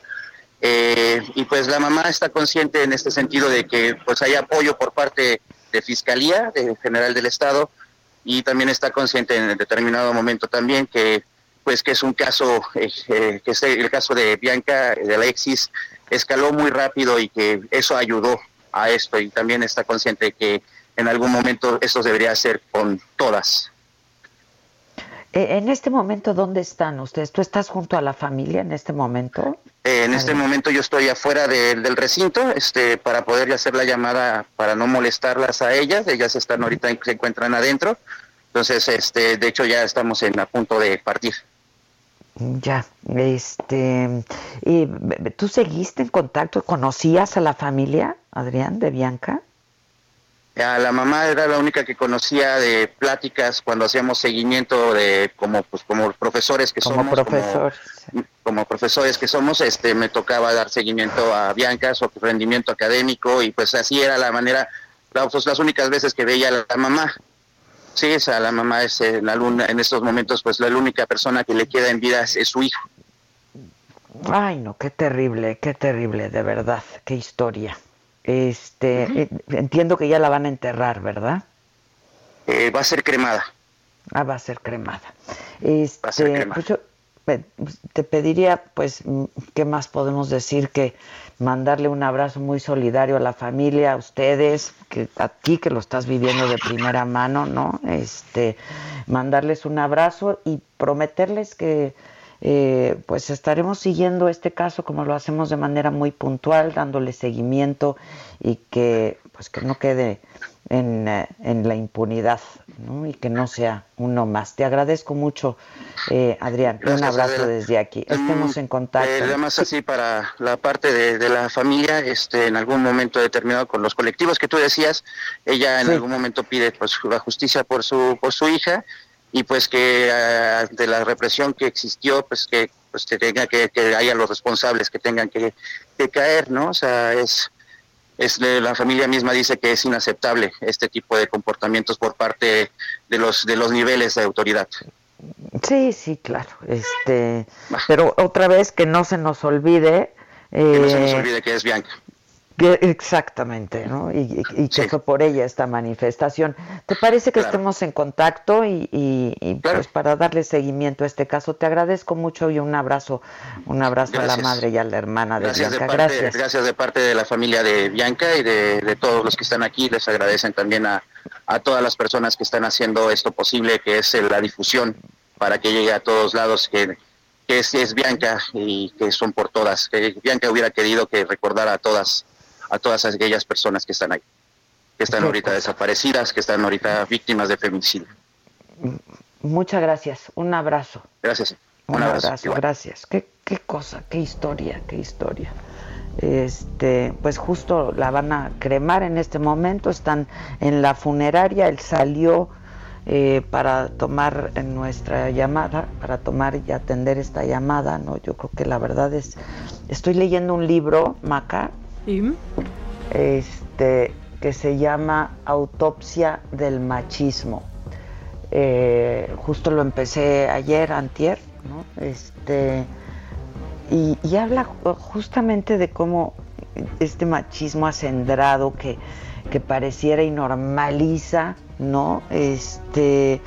Eh, y pues la mamá está consciente en este sentido de que pues hay apoyo por parte de fiscalía de general del estado y también está consciente en determinado momento también que pues que es un caso eh, eh, que es el caso de Bianca de Alexis escaló muy rápido y que eso ayudó a esto y también está consciente que en algún momento esto debería ser con todas en este momento, ¿dónde están ustedes? ¿Tú estás junto a la familia en este momento? Eh, en este momento yo estoy afuera del recinto este, para poder hacer la llamada para no molestarlas a ellas. Ellas están ahorita, se encuentran adentro. Entonces, este, de hecho, ya estamos en a punto de partir. Ya, este, y, ¿tú seguiste en contacto? ¿Conocías a la familia, Adrián, de Bianca? A la mamá era la única que conocía de pláticas cuando hacíamos seguimiento de como pues como profesores que somos como, profesores que somos este me tocaba dar seguimiento a Bianca su rendimiento académico y pues así era la manera pues, las únicas veces que veía a la mamá. Sí esa la mamá es eh, la luna en estos momentos pues la única persona que le queda en vida es, es su hijo. Ay no qué terrible qué terrible de verdad qué historia este, eh, entiendo que ya la van a enterrar, ¿verdad? Eh, va a ser cremada. Ah, va a ser cremada. Este, va a ser cremada. Pues yo te pediría, pues, ¿qué más podemos decir que mandarle un abrazo muy solidario a la familia, a ustedes, que a ti que lo estás viviendo de primera mano, ¿no? Este, mandarles un abrazo y prometerles que eh, pues estaremos siguiendo este caso como lo hacemos de manera muy puntual, dándole seguimiento y que pues que no quede en, eh, la impunidad y que no sea uno más. Te agradezco mucho, eh, Adrián. un abrazo desde aquí. Estemos en contacto. además, así para la parte de, la familia, este, en algún momento determinado con los colectivos que tú decías, ella en algún momento pide pues, la justicia por su, por su hija y pues que ante la represión que existió, pues que pues que tenga que, que haya los responsables que tengan que, caer, ¿no? O sea, es, es la familia misma dice que es inaceptable este tipo de comportamientos por parte de los de los niveles de autoridad. Sí, sí, claro. Este, pero otra vez que no se nos olvide. que no se nos eh, olvide que es Bianca. Exactamente, ¿no? Y, que fue por ella esta manifestación. ¿Te parece que estemos en contacto y, pues para darle seguimiento a este caso? Te agradezco mucho y un abrazo, un abrazo a la madre y a la hermana de Bianca. gracias. Gracias de parte de la familia de Bianca y de, todos los que están aquí. Les agradecen también a, todas las personas que están haciendo esto posible, que es la difusión para que llegue a todos lados, que, es, es Bianca y que son por todas. Que Bianca hubiera querido que recordara a todas a todas aquellas personas que están ahí, que están ahorita desaparecidas, que están ahorita víctimas de feminicidio. Muchas gracias, un abrazo. Gracias. Un, abrazo, gracias. ¿Qué, qué cosa, qué historia, qué historia. Este, pues justo la van a cremar en este momento, están en la funeraria, él salió eh, para tomar nuestra llamada, para tomar y atender esta llamada, ¿no? Yo creo que la verdad es, estoy leyendo un libro, Maca, este, que se llama Autopsia del Machismo. Eh, justo lo empecé ayer, antier, Este, y, habla justamente de cómo este machismo acendrado que, que pareciera y normaliza, ¿no? Este,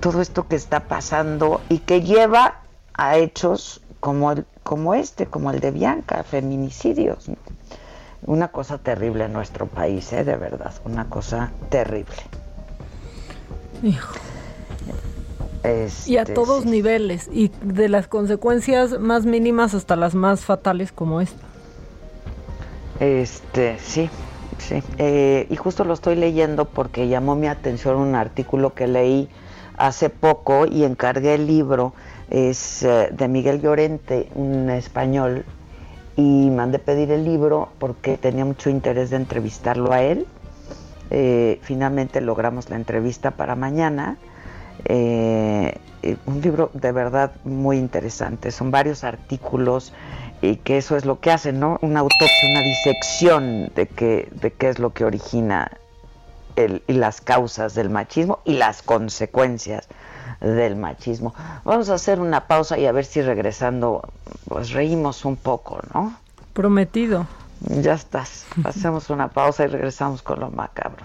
todo esto que está pasando y que lleva a hechos como, el, como este, como el de Bianca, feminicidios. Una cosa terrible en nuestro país, ¿eh? de verdad, una cosa terrible. Hijo. y a este, todos niveles, y de las consecuencias más mínimas hasta las más fatales como esta. Este, sí, sí. Eh, y justo lo estoy leyendo porque llamó mi atención un artículo que leí hace poco y encargué el libro. Es eh, de Miguel Llorente, un español y mandé pedir el libro porque tenía mucho interés de entrevistarlo a él. Eh, finalmente logramos la entrevista para mañana. Eh, un libro de verdad muy interesante. Son varios artículos y que eso es lo que hace, ¿no? Una autopsia, una disección de qué, de qué es lo que origina el, y las causas del machismo y las consecuencias del machismo. Vamos a hacer una pausa y a ver si regresando, pues reímos un poco, ¿no? Prometido. Ya estás. Hacemos una pausa y regresamos con lo macabro.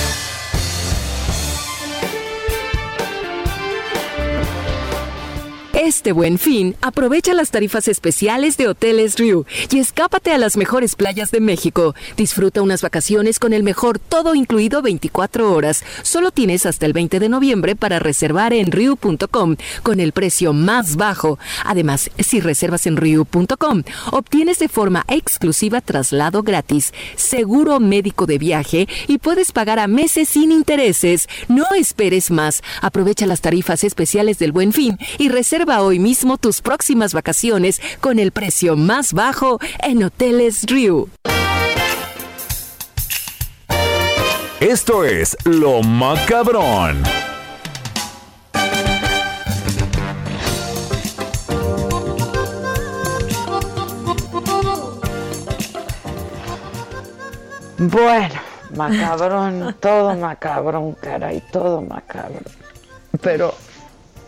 Este buen fin, aprovecha las tarifas especiales de Hoteles Riu y escápate a las mejores playas de México. Disfruta unas vacaciones con el mejor todo incluido 24 horas. Solo tienes hasta el 20 de noviembre para reservar en riu.com con el precio más bajo. Además, si reservas en riu.com, obtienes de forma exclusiva traslado gratis, seguro médico de viaje y puedes pagar a meses sin intereses. No esperes más. Aprovecha las tarifas especiales del buen fin y reserva hoy mismo tus próximas vacaciones con el precio más bajo en Hoteles Riu. Esto es Lo Macabrón. Bueno, macabrón, todo macabrón, caray, todo macabrón. Pero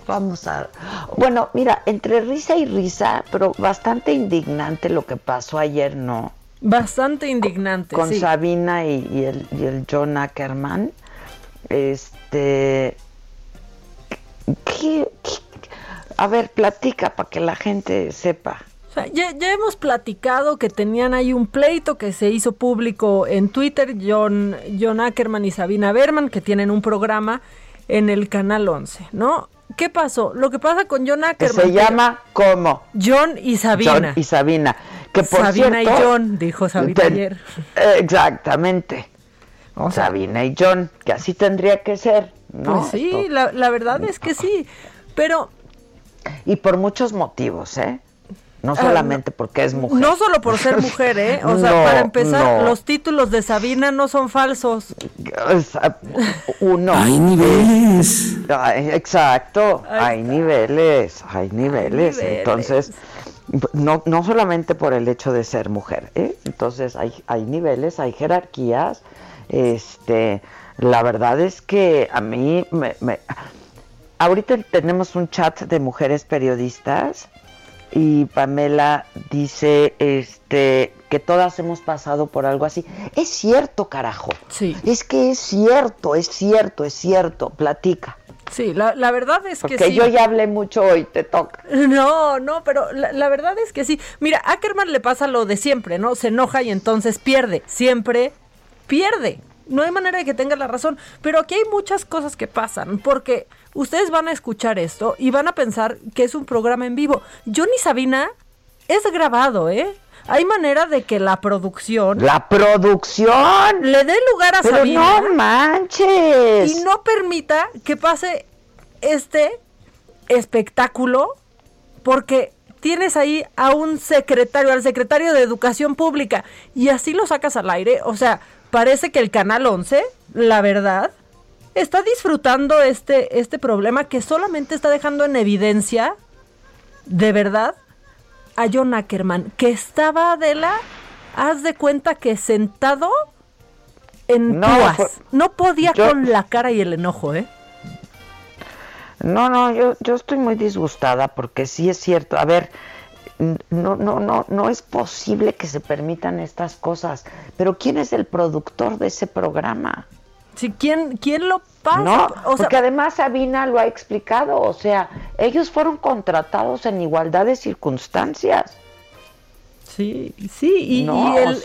Vamos a... Bueno, mira, entre risa y risa, pero bastante indignante lo que pasó ayer, ¿no? Bastante indignante. Con, Sabina y, el, y el John Ackerman. Este... ¿qué, A ver, platica para que la gente sepa. ya, ya, hemos platicado que tenían ahí un pleito que se hizo público en Twitter, John, John Ackerman y Sabina Berman, que tienen un programa en el Canal 11, ¿no? ¿Qué pasó? Lo que pasa con John Ackerman. se llama ¿cómo? John y Sabina. John y Sabina. Que por Sabina y John, dijo Sabina ayer. Exactamente. Sabina y John, que así tendría que ser. ¿no? Pues sí, la, la verdad es que sí. Pero. Y por muchos motivos, ¿eh? No ah, solamente porque es mujer. No solo por ser mujer, ¿eh? O sea, para empezar, los títulos de Sabina no son falsos. Uno. Hay niveles. exacto, hay, niveles, hay niveles. Entonces, no, no solamente por el hecho de ser mujer, ¿eh? Entonces, hay, hay niveles, hay jerarquías. Este, la verdad es que a mí me, me... Ahorita tenemos un chat de mujeres periodistas y Pamela dice este que todas hemos pasado por algo así. Es cierto, carajo. Sí. Es que es cierto, es cierto, es cierto. Platica. Sí, la, la verdad es que sí. yo ya hablé mucho hoy, te toca. No, no, pero la, la, verdad es que sí. Mira, a Ackerman le pasa lo de siempre, ¿no? Se enoja y entonces pierde. Siempre pierde. No hay manera de que tenga la razón. Pero aquí hay muchas cosas que pasan, porque ustedes van a escuchar esto y van a pensar que es un programa en vivo. Johnny Sabina es grabado, ¿eh? Hay manera de que la producción. ¡La producción! Le dé lugar a Pero Sabina. ¡No manches! Y no permita que pase este espectáculo porque tienes ahí a un secretario, al secretario de Educación Pública, y así lo sacas al aire. O sea, parece que el Canal 11, la verdad, está disfrutando este, este problema que solamente está dejando en evidencia, de verdad, a John Ackerman, que estaba, Adela, haz de cuenta que sentado en no, no podía con la cara y el enojo, ¿eh? No, no, yo, yo estoy muy disgustada porque sí es cierto. A ver, no, no, no, no es posible que se permitan estas cosas. Pero ¿quién es el productor de ese programa? Sí, ¿quién, quién lo pasa? No, porque además Sabina lo ha explicado, o sea, ellos fueron contratados en igualdad de circunstancias. Sí, sí, y,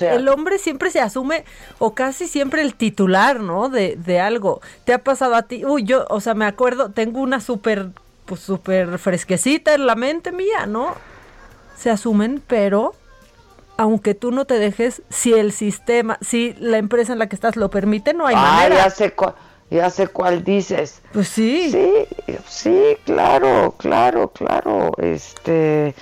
el, hombre siempre se asume, o casi siempre el titular, ¿no? De, de algo. ¿Te ha pasado a ti? Uy, yo, o sea, me acuerdo, tengo una súper, pues súper fresquecita en la mente mía, ¿no? Se asumen, pero aunque tú no te dejes, si el sistema, si la empresa en la que estás lo permite, no hay ah, manera. Ya sé, cuál, ya sé cuál dices. Pues sí. Sí, sí, claro, claro, claro. Este,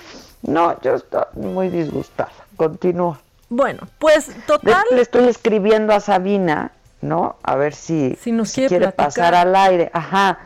no, yo estoy muy disgustada. Continúa. Bueno, pues total. Le, estoy escribiendo a Sabina, ¿no? A ver si, si nos quiere, quiere pasar al aire. Ajá.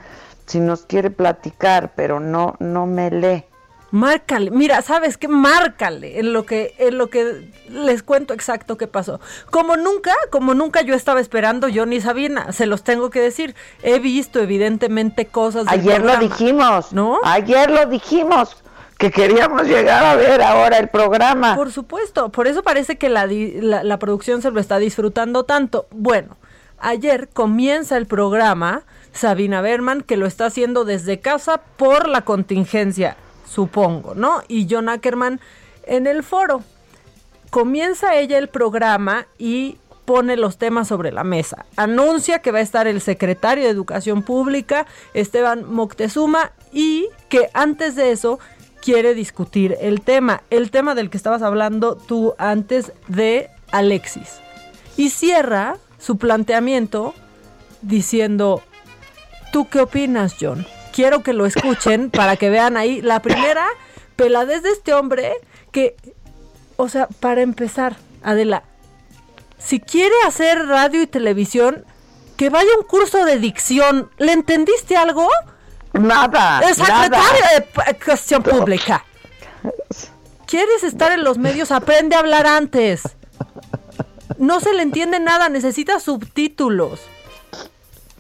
si nos quiere platicar, pero no, no me lee. Márcale, mira, ¿sabes qué? Márcale en lo que, en lo que les cuento exacto qué pasó. Como nunca, como nunca yo estaba esperando, yo ni Sabina, se los tengo que decir. He visto evidentemente cosas. Ayer lo dijimos, ¿no? Ayer lo dijimos que queríamos llegar a ver ahora el programa. Por supuesto, por eso parece que la, la, la producción se lo está disfrutando tanto. Bueno, ayer comienza el programa Sabina Berman, que lo está haciendo desde casa por la contingencia supongo, ¿no? Y John Ackerman en el foro. Comienza ella el programa y pone los temas sobre la mesa. Anuncia que va a estar el secretario de Educación Pública, Esteban Moctezuma, y que antes de eso quiere discutir el tema, el tema del que estabas hablando tú antes de Alexis. Y cierra su planteamiento diciendo, ¿tú qué opinas, John? Quiero que lo escuchen para que vean ahí la primera peladez de este hombre que, o sea, para empezar, Adela, si quiere hacer radio y televisión, que vaya un curso de dicción. ¿Le entendiste algo? Nada. El secretario de Cuestión Pública. ¿Quieres estar en los medios? Aprende a hablar antes. No se le entiende nada, necesita subtítulos.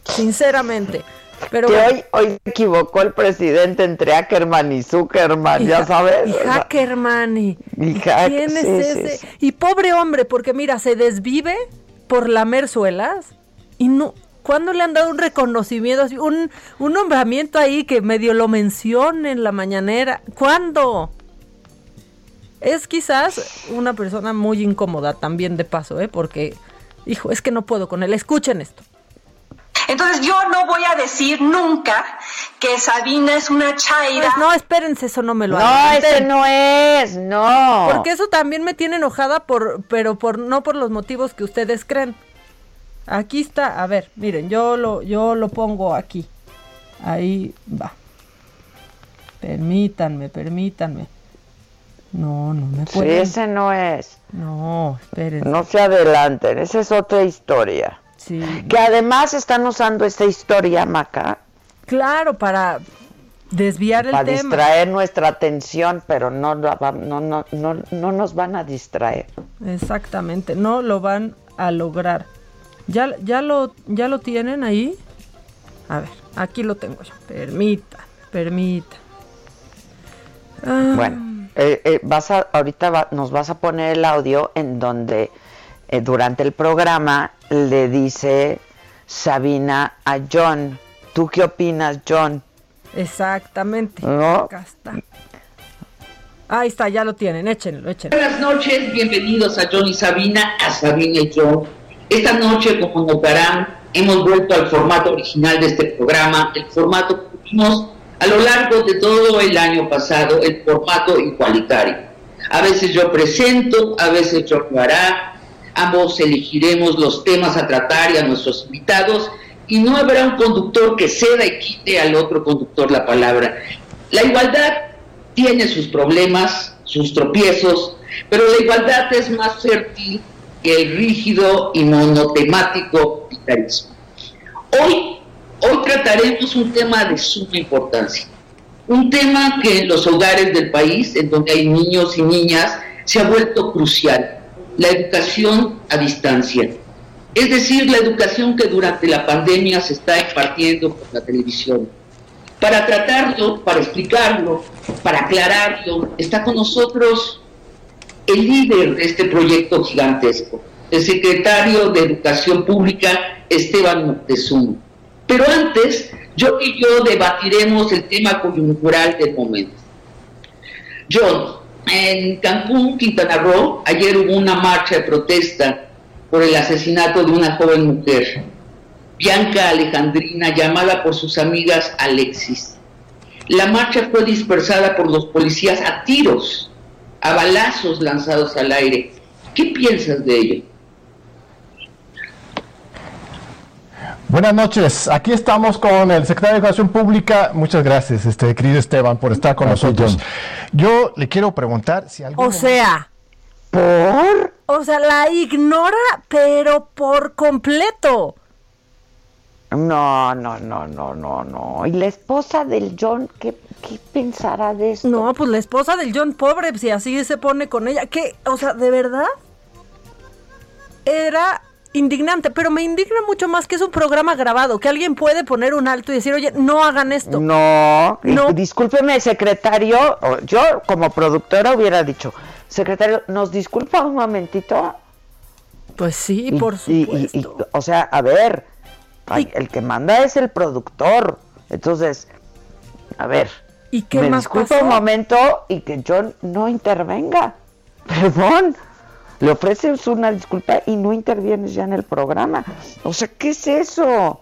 Sinceramente. Pero que hoy, hoy se equivocó el presidente entre Ackerman y Zuckerman, ya sabes. Y Ackerman y, ¿quién es ese? Y pobre hombre, porque mira, se desvive por lamer suelas y no, ¿cuándo le han dado un reconocimiento un, un nombramiento ahí que medio lo mencione en la mañanera? ¿Cuándo? Es quizás una persona muy incómoda también de paso, ¿eh? Porque, hijo, es que no puedo con él. Escuchen esto. Entonces yo no voy a decir nunca que Sabina es una chaira. Pues no, espérense, eso no me lo No, ese no es, no. Porque eso también me tiene enojada por, pero por no por los motivos que ustedes creen. Aquí está, a ver, miren, yo lo, yo lo pongo aquí. Ahí va. Permítanme, permítanme. No, no me pueden. Sí, ese no es. No, espérense. No se adelanten, esa es otra historia. Que además están usando esta historia, Maca. Claro, para desviar el tema. Para distraer nuestra atención, pero no, no, no, no, no nos van a distraer. Exactamente, no lo van a lograr. ¿Ya, ya, lo, ya lo tienen ahí? A ver, aquí lo tengo yo. Permita, permita. Bueno, eh, eh, vas a, ahorita nos vas a poner el audio en donde eh, durante el programa le dice Sabina a John, ¿tú qué opinas, John? Exactamente. Acá está. Ahí está, ya lo tienen, échenlo, échenlo. Buenas noches, bienvenidos a John y Sabina, a Sabina y John. Esta noche, como notarán, hemos vuelto al formato original de este programa, el formato que tuvimos a lo largo de todo el año pasado, el formato igualitario. A veces yo presento, a veces yo lo hará, Ambos elegiremos los temas a tratar y a nuestros invitados y no habrá un conductor que ceda y quite al otro conductor la palabra. La igualdad tiene sus problemas, sus tropiezos, pero la igualdad es más fértil que el rígido y monotemático militarismo. Hoy, hoy trataremos un tema de suma importancia, un tema que en los hogares del país, en donde hay niños y niñas, se ha vuelto crucial la educación a distancia. Es decir, la educación que durante la pandemia se está impartiendo por la televisión. Para tratarlo, para explicarlo, para aclararlo, está con nosotros el líder de este proyecto gigantesco, el secretario de Educación Pública, Esteban Moctezuma. Pero antes, yo y yo debatiremos el tema coyuntural del momento. John, en Cancún, Quintana Roo, ayer hubo una marcha de protesta por el asesinato de una joven mujer, Bianca Alejandrina, llamada por sus amigas Alexis. La marcha fue dispersada por los policías a tiros, a balazos lanzados al aire. ¿Qué piensas de ello? Buenas noches, aquí estamos con el secretario de Educación Pública. Muchas gracias, este querido Esteban, por estar con nosotros. Yo le quiero preguntar si algo. O sea, ¿por? O sea, la ignora, pero por completo. No, no, no, no, no, no. ¿Y la esposa del John qué, qué pensará de esto? No, pues la esposa del John, pobre, si así se pone con ella. ¿Qué? O sea, ¿de verdad? Era indignante, pero me indigna mucho más que es un programa grabado, que alguien puede poner un alto y decir, oye, no hagan esto. No, no. discúlpeme, secretario, yo como productora hubiera dicho, secretario, ¿nos disculpa un momentito? Pues sí, por supuesto. o sea, a ver, el que manda es el productor, entonces, a ver, ¿y qué me más disculpa un momento y que yo no intervenga, perdón le ofreces una disculpa y no intervienes ya en el programa. O sea, ¿qué es eso?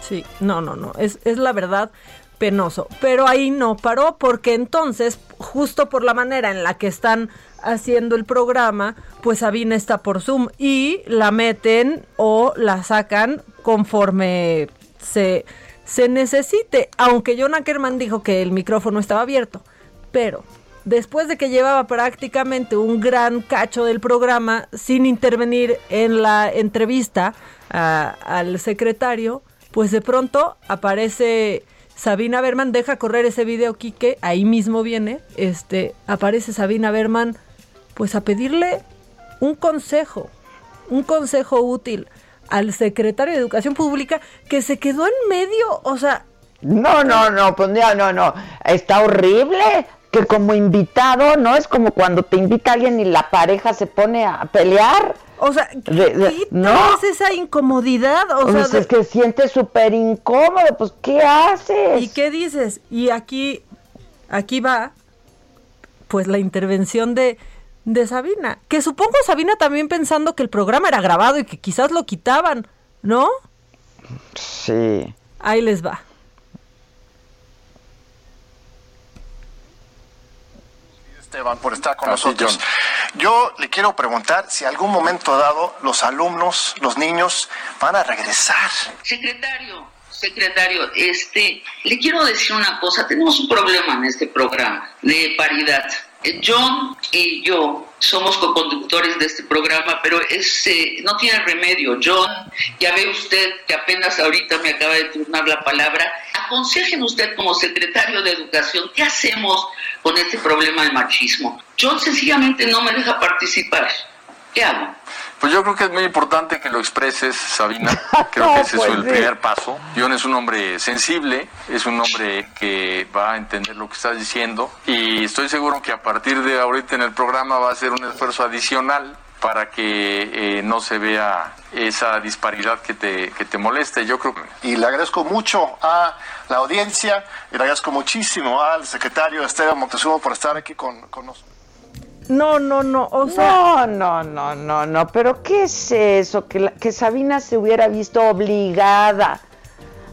Sí, no, no, no, es, es la verdad penoso. Pero ahí no paró porque entonces, justo por la manera en la que están haciendo el programa, pues Sabina está por Zoom y la meten o la sacan conforme se, se necesite. Aunque John Ackerman dijo que el micrófono estaba abierto. Pero después de que llevaba prácticamente un gran cacho del programa sin intervenir en la entrevista al secretario, pues de pronto aparece Sabina Berman, deja correr ese video Quique, ahí mismo viene, este, aparece Sabina Berman, pues a pedirle un consejo, un consejo útil al secretario de Educación Pública que se quedó en medio, o sea... No, no, no, pues no, no, está horrible que como invitado, ¿no? Es como cuando te invita alguien y la pareja se pone a pelear. O sea, ¿qué ¿no? es esa incomodidad? O pues sea, es que sientes súper incómodo, pues ¿qué haces? ¿Y qué dices? Y aquí, aquí va, pues la intervención de, de Sabina, que supongo Sabina también pensando que el programa era grabado y que quizás lo quitaban, ¿no? Sí. Ahí les va. Esteban, por estar con nosotros. Yo le quiero preguntar si algún momento dado los alumnos, los niños, van a regresar. Secretario, secretario, este, le quiero decir una cosa. Tenemos un problema en este programa de paridad. John y yo somos co-conductores de este programa, pero ese no tiene remedio. John, ya ve usted que apenas ahorita me acaba de turnar la palabra. Aconsejen usted como secretario de Educación, ¿qué hacemos con este problema del machismo? John sencillamente no me deja participar. ¿Qué hago? Pues yo creo que es muy importante que lo expreses, Sabina. Creo que ese es el primer paso. John es un hombre sensible, es un hombre que va a entender lo que estás diciendo y estoy seguro que a partir de ahorita en el programa va a ser un esfuerzo adicional para que eh, no se vea esa disparidad que te, que te moleste. Yo creo Y le agradezco mucho a la audiencia y le agradezco muchísimo al secretario Esteban Montezuma por estar aquí con, con nosotros. No, no, no, o sea... No, no, no, no, no, pero ¿qué es eso? Que, que Sabina se hubiera visto obligada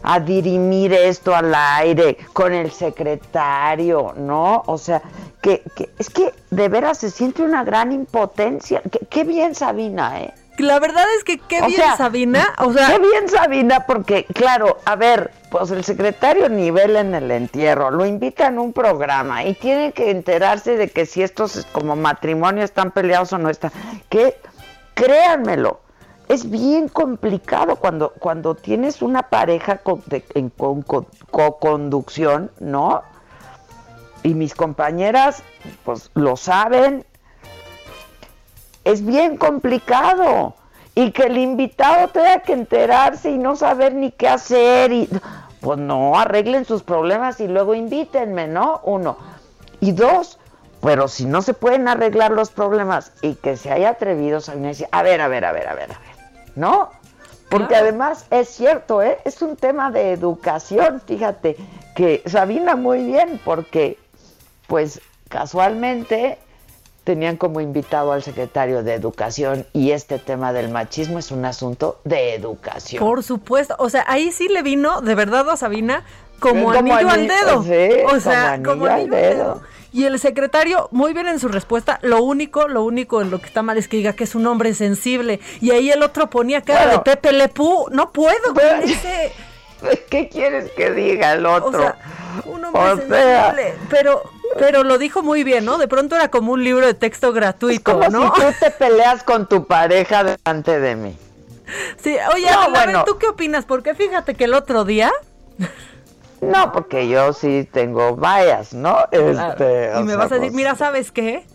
a dirimir esto al aire con el secretario, ¿no? O sea, que, que es que de veras se siente una gran impotencia. Qué bien Sabina, ¿eh? La verdad es que qué bien Sabina, o sea, qué bien Sabina porque claro, a ver, pues el secretario nivel en el entierro, lo invitan a un programa y tiene que enterarse de que si estos como matrimonio están peleados o no están, que créanmelo, es bien complicado cuando cuando tienes una pareja en co-conducción, ¿no? Y mis compañeras pues lo saben es bien complicado. Y que el invitado tenga que enterarse y no saber ni qué hacer. Y, pues no, arreglen sus problemas y luego invítenme, ¿no? Uno. Y dos, pero si no se pueden arreglar los problemas y que se haya atrevido a decir, a ver, a ver, a ver, a ver, a ver, ¿no? Porque además es cierto, ¿eh? es un tema de educación, fíjate, que Sabina muy bien, porque pues casualmente tenían como invitado al secretario de Educación y este tema del machismo es un asunto de educación. Por supuesto, o sea, ahí sí le vino de verdad a Sabina como, anillo, al dedo. o sea, como anillo, al dedo. Y el secretario, muy bien en su respuesta, lo único, lo único en lo que está mal es que diga que es un hombre sensible. Y ahí el otro ponía cara de Pepe Lepú. No puedo dice ¿Qué quieres que diga el otro? O sea, un hombre sensible. Pero pero lo dijo muy bien, ¿no? De pronto era como un libro de texto gratuito, como ¿no? Si tú te peleas con tu pareja delante de mí. Sí, oye, no, bueno. ¿tú qué opinas? Porque fíjate que el otro día... No, porque yo sí tengo vallas, ¿no? Este, y me vas a decir, pues mira, ¿sabes qué?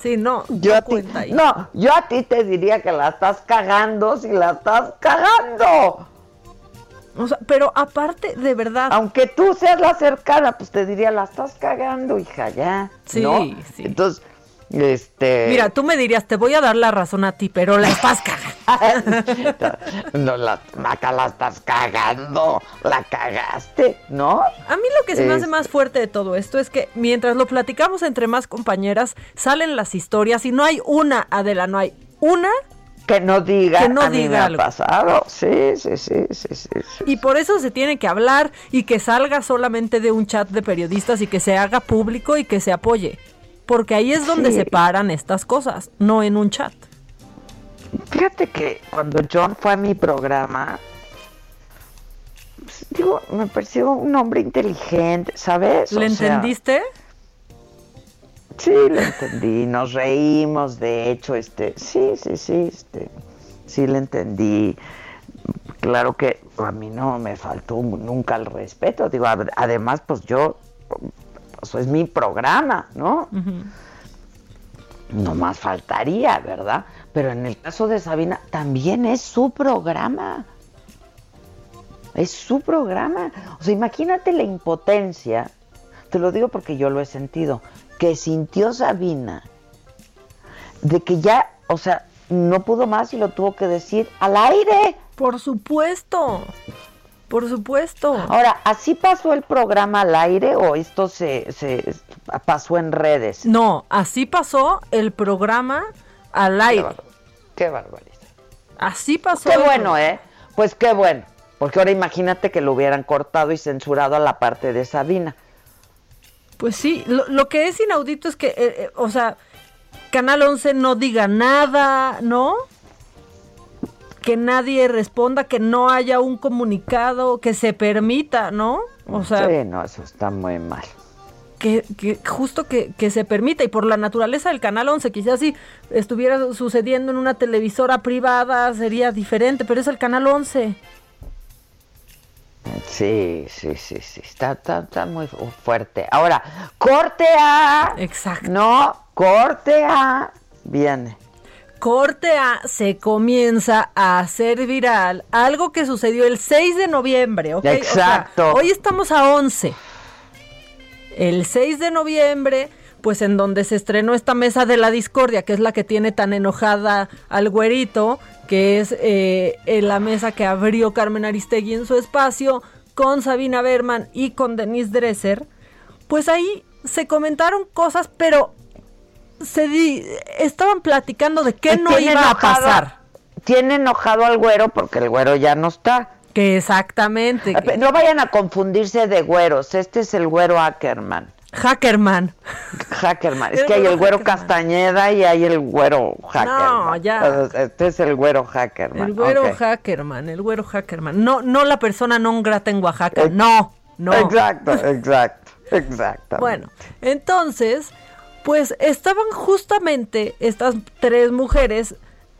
Sí, no, yo a ti, no, yo a ti te diría que la estás cagando si la estás cagando. O sea, pero aparte, de verdad. Aunque tú seas la cercana, pues te diría, la estás cagando, hija, ya. Sí, sí. Entonces, este... Mira, tú me dirías, te voy a dar la razón a ti, pero la estás cagando. no, la, acá la estás cagando, la cagaste, ¿no? A mí lo que se me hace más fuerte de todo esto es que mientras lo platicamos entre más compañeras, salen las historias y no hay una, Adela, no hay una que no diga que no diga algo. pasado. Sí, sí, sí, sí, sí, Y por eso se tiene que hablar y que salga solamente de un chat de periodistas y que se haga público y que se apoye porque ahí es donde se paran estas cosas, no en un chat. Fíjate que cuando John fue a mi programa, pues, digo, me pareció un hombre inteligente, ¿sabes? ¿Le entendiste? Sí, le entendí, nos reímos, de hecho, este, sí, sí, sí, este, sí le entendí. Claro que a mí no me faltó nunca el respeto, digo, además, pues yo eso es mi programa, ¿no? No más faltaría, ¿verdad? Pero en el caso de Sabina, también es su programa. Es su programa. O sea, imagínate la impotencia, te lo digo porque yo lo he sentido, que sintió Sabina de que ya, o sea, no pudo más y lo tuvo que decir al aire. Por supuesto. Por supuesto. Ahora, ¿así pasó el programa al aire o esto se, pasó en redes? No, así pasó el programa al aire. Qué, barbaridad. Así pasó. Qué bueno, ¿eh? Pues qué bueno. Porque ahora imagínate que lo hubieran cortado y censurado a la parte de Sabina. Pues sí, lo, que es inaudito es que, eh, eh, o sea, Canal 11 no diga nada, ¿no? que nadie responda, que no haya un comunicado, que se permita, ¿no? O sea, sí, no, eso está muy mal. Que, que justo que, que, se permita, y por la naturaleza del Canal 11, quizás si estuviera sucediendo en una televisora privada sería diferente, pero es el Canal 11. Sí, sí, sí, sí, está, está, está muy fuerte. Ahora, corte A. Exacto. No, corte A. Viene corte A se comienza a hacer viral algo que sucedió el 6 de noviembre, ¿ok? Exacto. hoy estamos a 11. El 6 de noviembre, pues en donde se estrenó esta mesa de la discordia, que es la que tiene tan enojada al güerito, que es eh, la mesa que abrió Carmen Aristegui en su espacio, con Sabina Berman y con Denise Dresser, pues ahí se comentaron cosas, pero se estaban platicando de qué no iba a pasar. Tiene enojado al güero porque el güero ya no está. Que exactamente. No vayan a confundirse de güeros. Este es el güero Ackerman. Hackerman. Hackerman. Es que hay el güero Castañeda y hay el güero Hackerman. No, ya. Este es el güero Hackerman. El güero Hackerman, el güero Hackerman. No, no la persona no grata en Oaxaca. no, no. Exacto, exacto, exacto. Bueno, entonces pues estaban justamente estas tres mujeres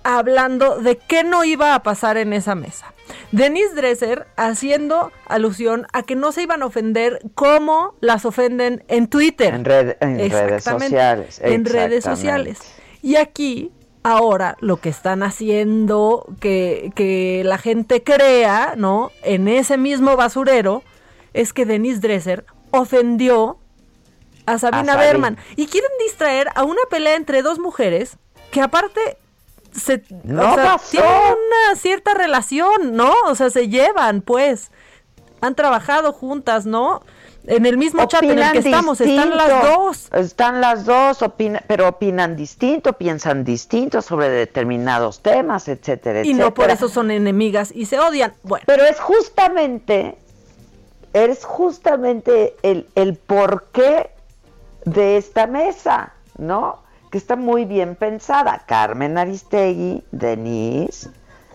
hablando de qué no iba a pasar en esa mesa. Denise Dresser haciendo alusión a que no se iban a ofender como las ofenden en Twitter. En, redes sociales. En redes sociales. Y aquí, ahora, lo que están haciendo que, que la gente crea, ¿no? En ese mismo basurero, es que Denise Dresser ofendió a Sabina Berman. Y quieren distraer a una pelea entre dos mujeres que aparte se tienen una cierta relación, ¿no? O sea, se llevan, pues. Han trabajado juntas, ¿no? En el mismo chat en el que estamos, están las dos. Están las dos, pero opinan distinto, piensan distinto sobre determinados temas, etcétera, etcétera. Y no por eso son enemigas y se odian. Bueno. Pero es justamente, es justamente el, el por qué de esta mesa, ¿no? Que está muy bien pensada. Carmen Aristegui, Denise,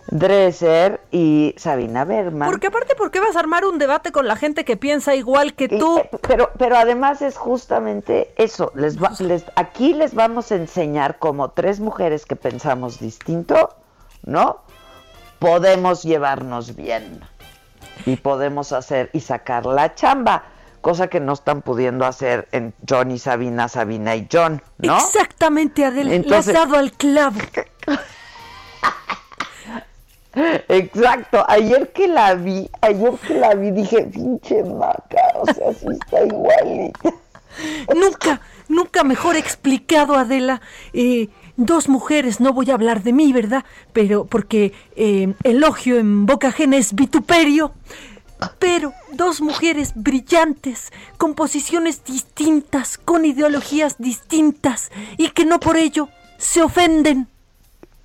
Dresser y Sabina Berman. Porque aparte, ¿por qué vas a armar un debate con la gente que piensa igual que tú? Eh, pero, pero además es justamente eso. Les, les aquí les vamos a enseñar como tres mujeres que pensamos distinto, ¿no? podemos llevarnos bien y podemos hacer y sacar la chamba, cosa que no están pudiendo hacer en John y Sabina, Sabina y John, ¿no? Exactamente, Adela, le has dado al clavo. Exacto, ayer que la vi, ayer que la vi dije, pinche maca, o sea, sí está igualita. Nunca, nunca mejor explicado, Adela. Eh, dos mujeres, no voy a hablar de mí, ¿verdad? Pero porque eh, elogio en boca ajena es vituperio. Pero dos mujeres brillantes, con posiciones distintas, con ideologías distintas, y que no por ello se ofenden.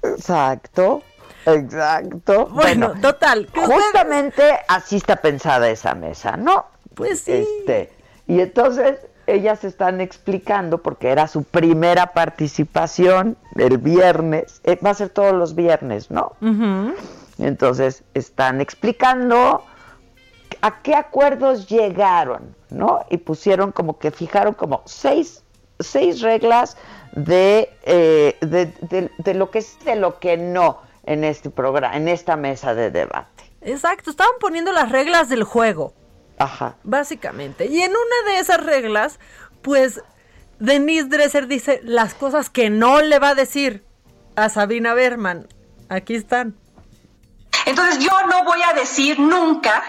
Exacto, exacto. Bueno, total. Justamente así está pensada esa mesa, ¿no? Pues sí. Este, y entonces ellas están explicando, porque era su primera participación el viernes, eh, va a ser todos los viernes, ¿no? Entonces están explicando a qué acuerdos llegaron, ¿no? Y pusieron como que fijaron como seis, seis reglas de, eh, de, de, lo que es de lo que no en este programa, en esta mesa de debate. Exacto, estaban poniendo las reglas del juego. Ajá. Básicamente. Y en una de esas reglas, pues Denise Dresser dice las cosas que no le va a decir a Sabina Berman. Aquí están. Entonces yo no voy a decir nunca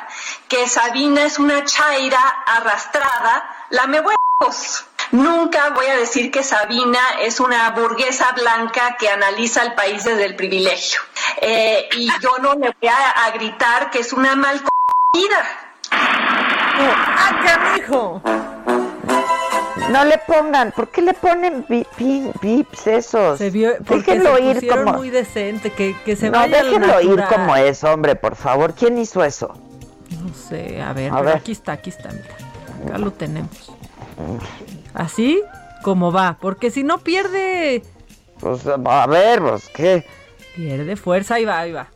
que Sabina es una chaira arrastrada, la me huevos. Nunca voy a decir que Sabina es una burguesa blanca que analiza el país desde el privilegio. Eh, y yo no le voy a, gritar que es una mal ¡Ah, hijo! No le pongan, ¿por qué le ponen bips esos? Se vio, déjenlo ir como muy decente, que, que se no, vaya déjenlo ir como es, hombre, por favor. ¿Quién hizo eso? No sé, a ver, aquí está, aquí está, mira. Acá lo tenemos. Así como va, porque si no pierde. Pues a ver, pues qué. Pierde fuerza, ahí va, ahí va.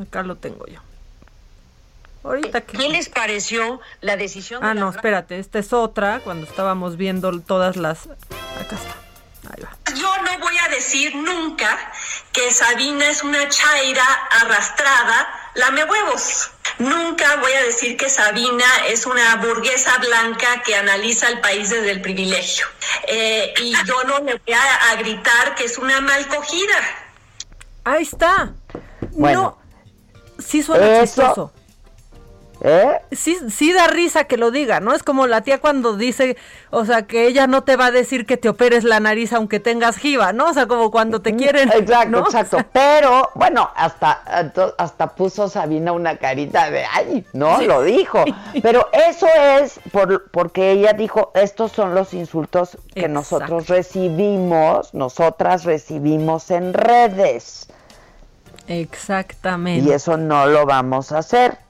Acá lo tengo yo. Ahorita ¿Qué les pareció la decisión? Ah, no, espérate, esta es otra, cuando estábamos viendo todas las... Acá está. Ahí va. Yo no voy a decir nunca que Sabina es una chaira arrastrada, lame huevos. Nunca voy a decir que Sabina es una burguesa blanca que analiza el país desde el privilegio. Eh, y yo no le voy a, gritar que es una mal cogida. Ahí está. Bueno, no, sí suena chistoso. ¿Eh? Sí, sí da risa que lo diga, ¿no? Es como la tía cuando dice, o sea, que ella no te va a decir que te operes la nariz aunque tengas jiba, ¿no? O sea, como cuando te quieren. Exacto, exacto. Pero, bueno, hasta, hasta puso Sabina una carita de, ay, no, lo dijo. Pero eso es por, porque ella dijo, estos son los insultos que nosotros recibimos, nosotras recibimos en redes. Exactamente. Y eso no lo vamos a hacer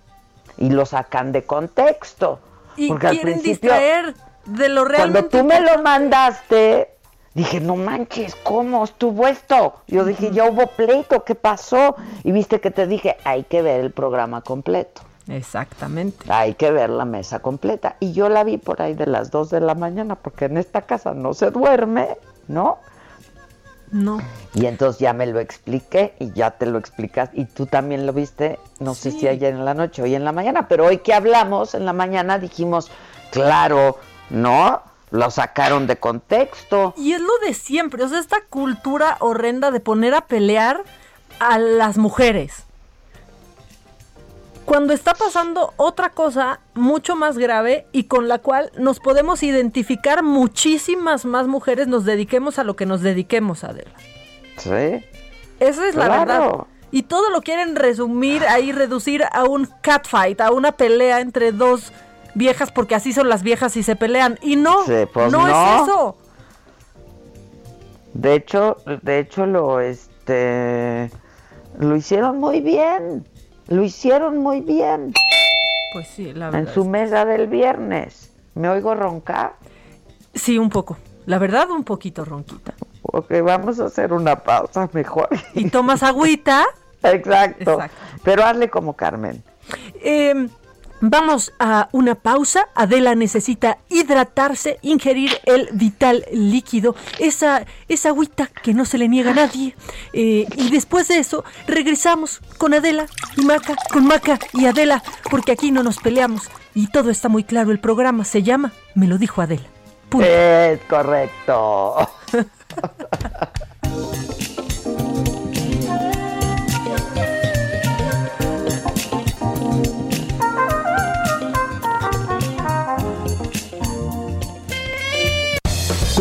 y lo sacan de contexto. Y porque quieren al principio, distraer de lo realmente Cuando tú me lo mandaste, dije, no manches, ¿cómo estuvo esto? Yo dije, ya hubo pleito, ¿qué pasó? Y viste que te dije, hay que ver el programa completo. Exactamente. Hay que ver la mesa completa. Y yo la vi por ahí de las 2 de la mañana, porque en esta casa no se duerme, ¿no? No. Y entonces ya me lo expliqué y ya te lo explicas y tú también lo viste, no sé si ayer en la noche o hoy en la mañana, pero hoy que hablamos en la mañana dijimos, claro, ¿no? Lo sacaron de contexto. Y es lo de siempre, o sea, esta cultura horrenda de poner a pelear a las mujeres. Cuando está pasando otra cosa mucho más grave y con la cual nos podemos identificar muchísimas más mujeres, nos dediquemos a lo que nos dediquemos, Adela. Sí. Esa es la verdad. Y todo lo quieren resumir ahí, reducir a un catfight, a una pelea entre dos viejas, porque así son las viejas y se pelean. Y no, pues no, es eso. De hecho, de hecho lo este lo hicieron muy bien. Lo hicieron muy bien. Pues sí, la verdad. En su mesa del viernes. ¿Me oigo roncar? Sí, un poco. La verdad, un poquito ronquita. Ok, vamos a hacer una pausa mejor. ¿Y tomas agüita? Exacto. Pero hazle como Carmen. Em, Vamos a una pausa. Adela necesita hidratarse, ingerir el vital líquido, esa, esa agüita que no se le niega a nadie. Eh, y después de eso, regresamos con Adela y Maca, con Maca y Adela, porque aquí no nos peleamos. Y todo está muy claro. El programa se llama Me lo dijo Adela. Es correcto.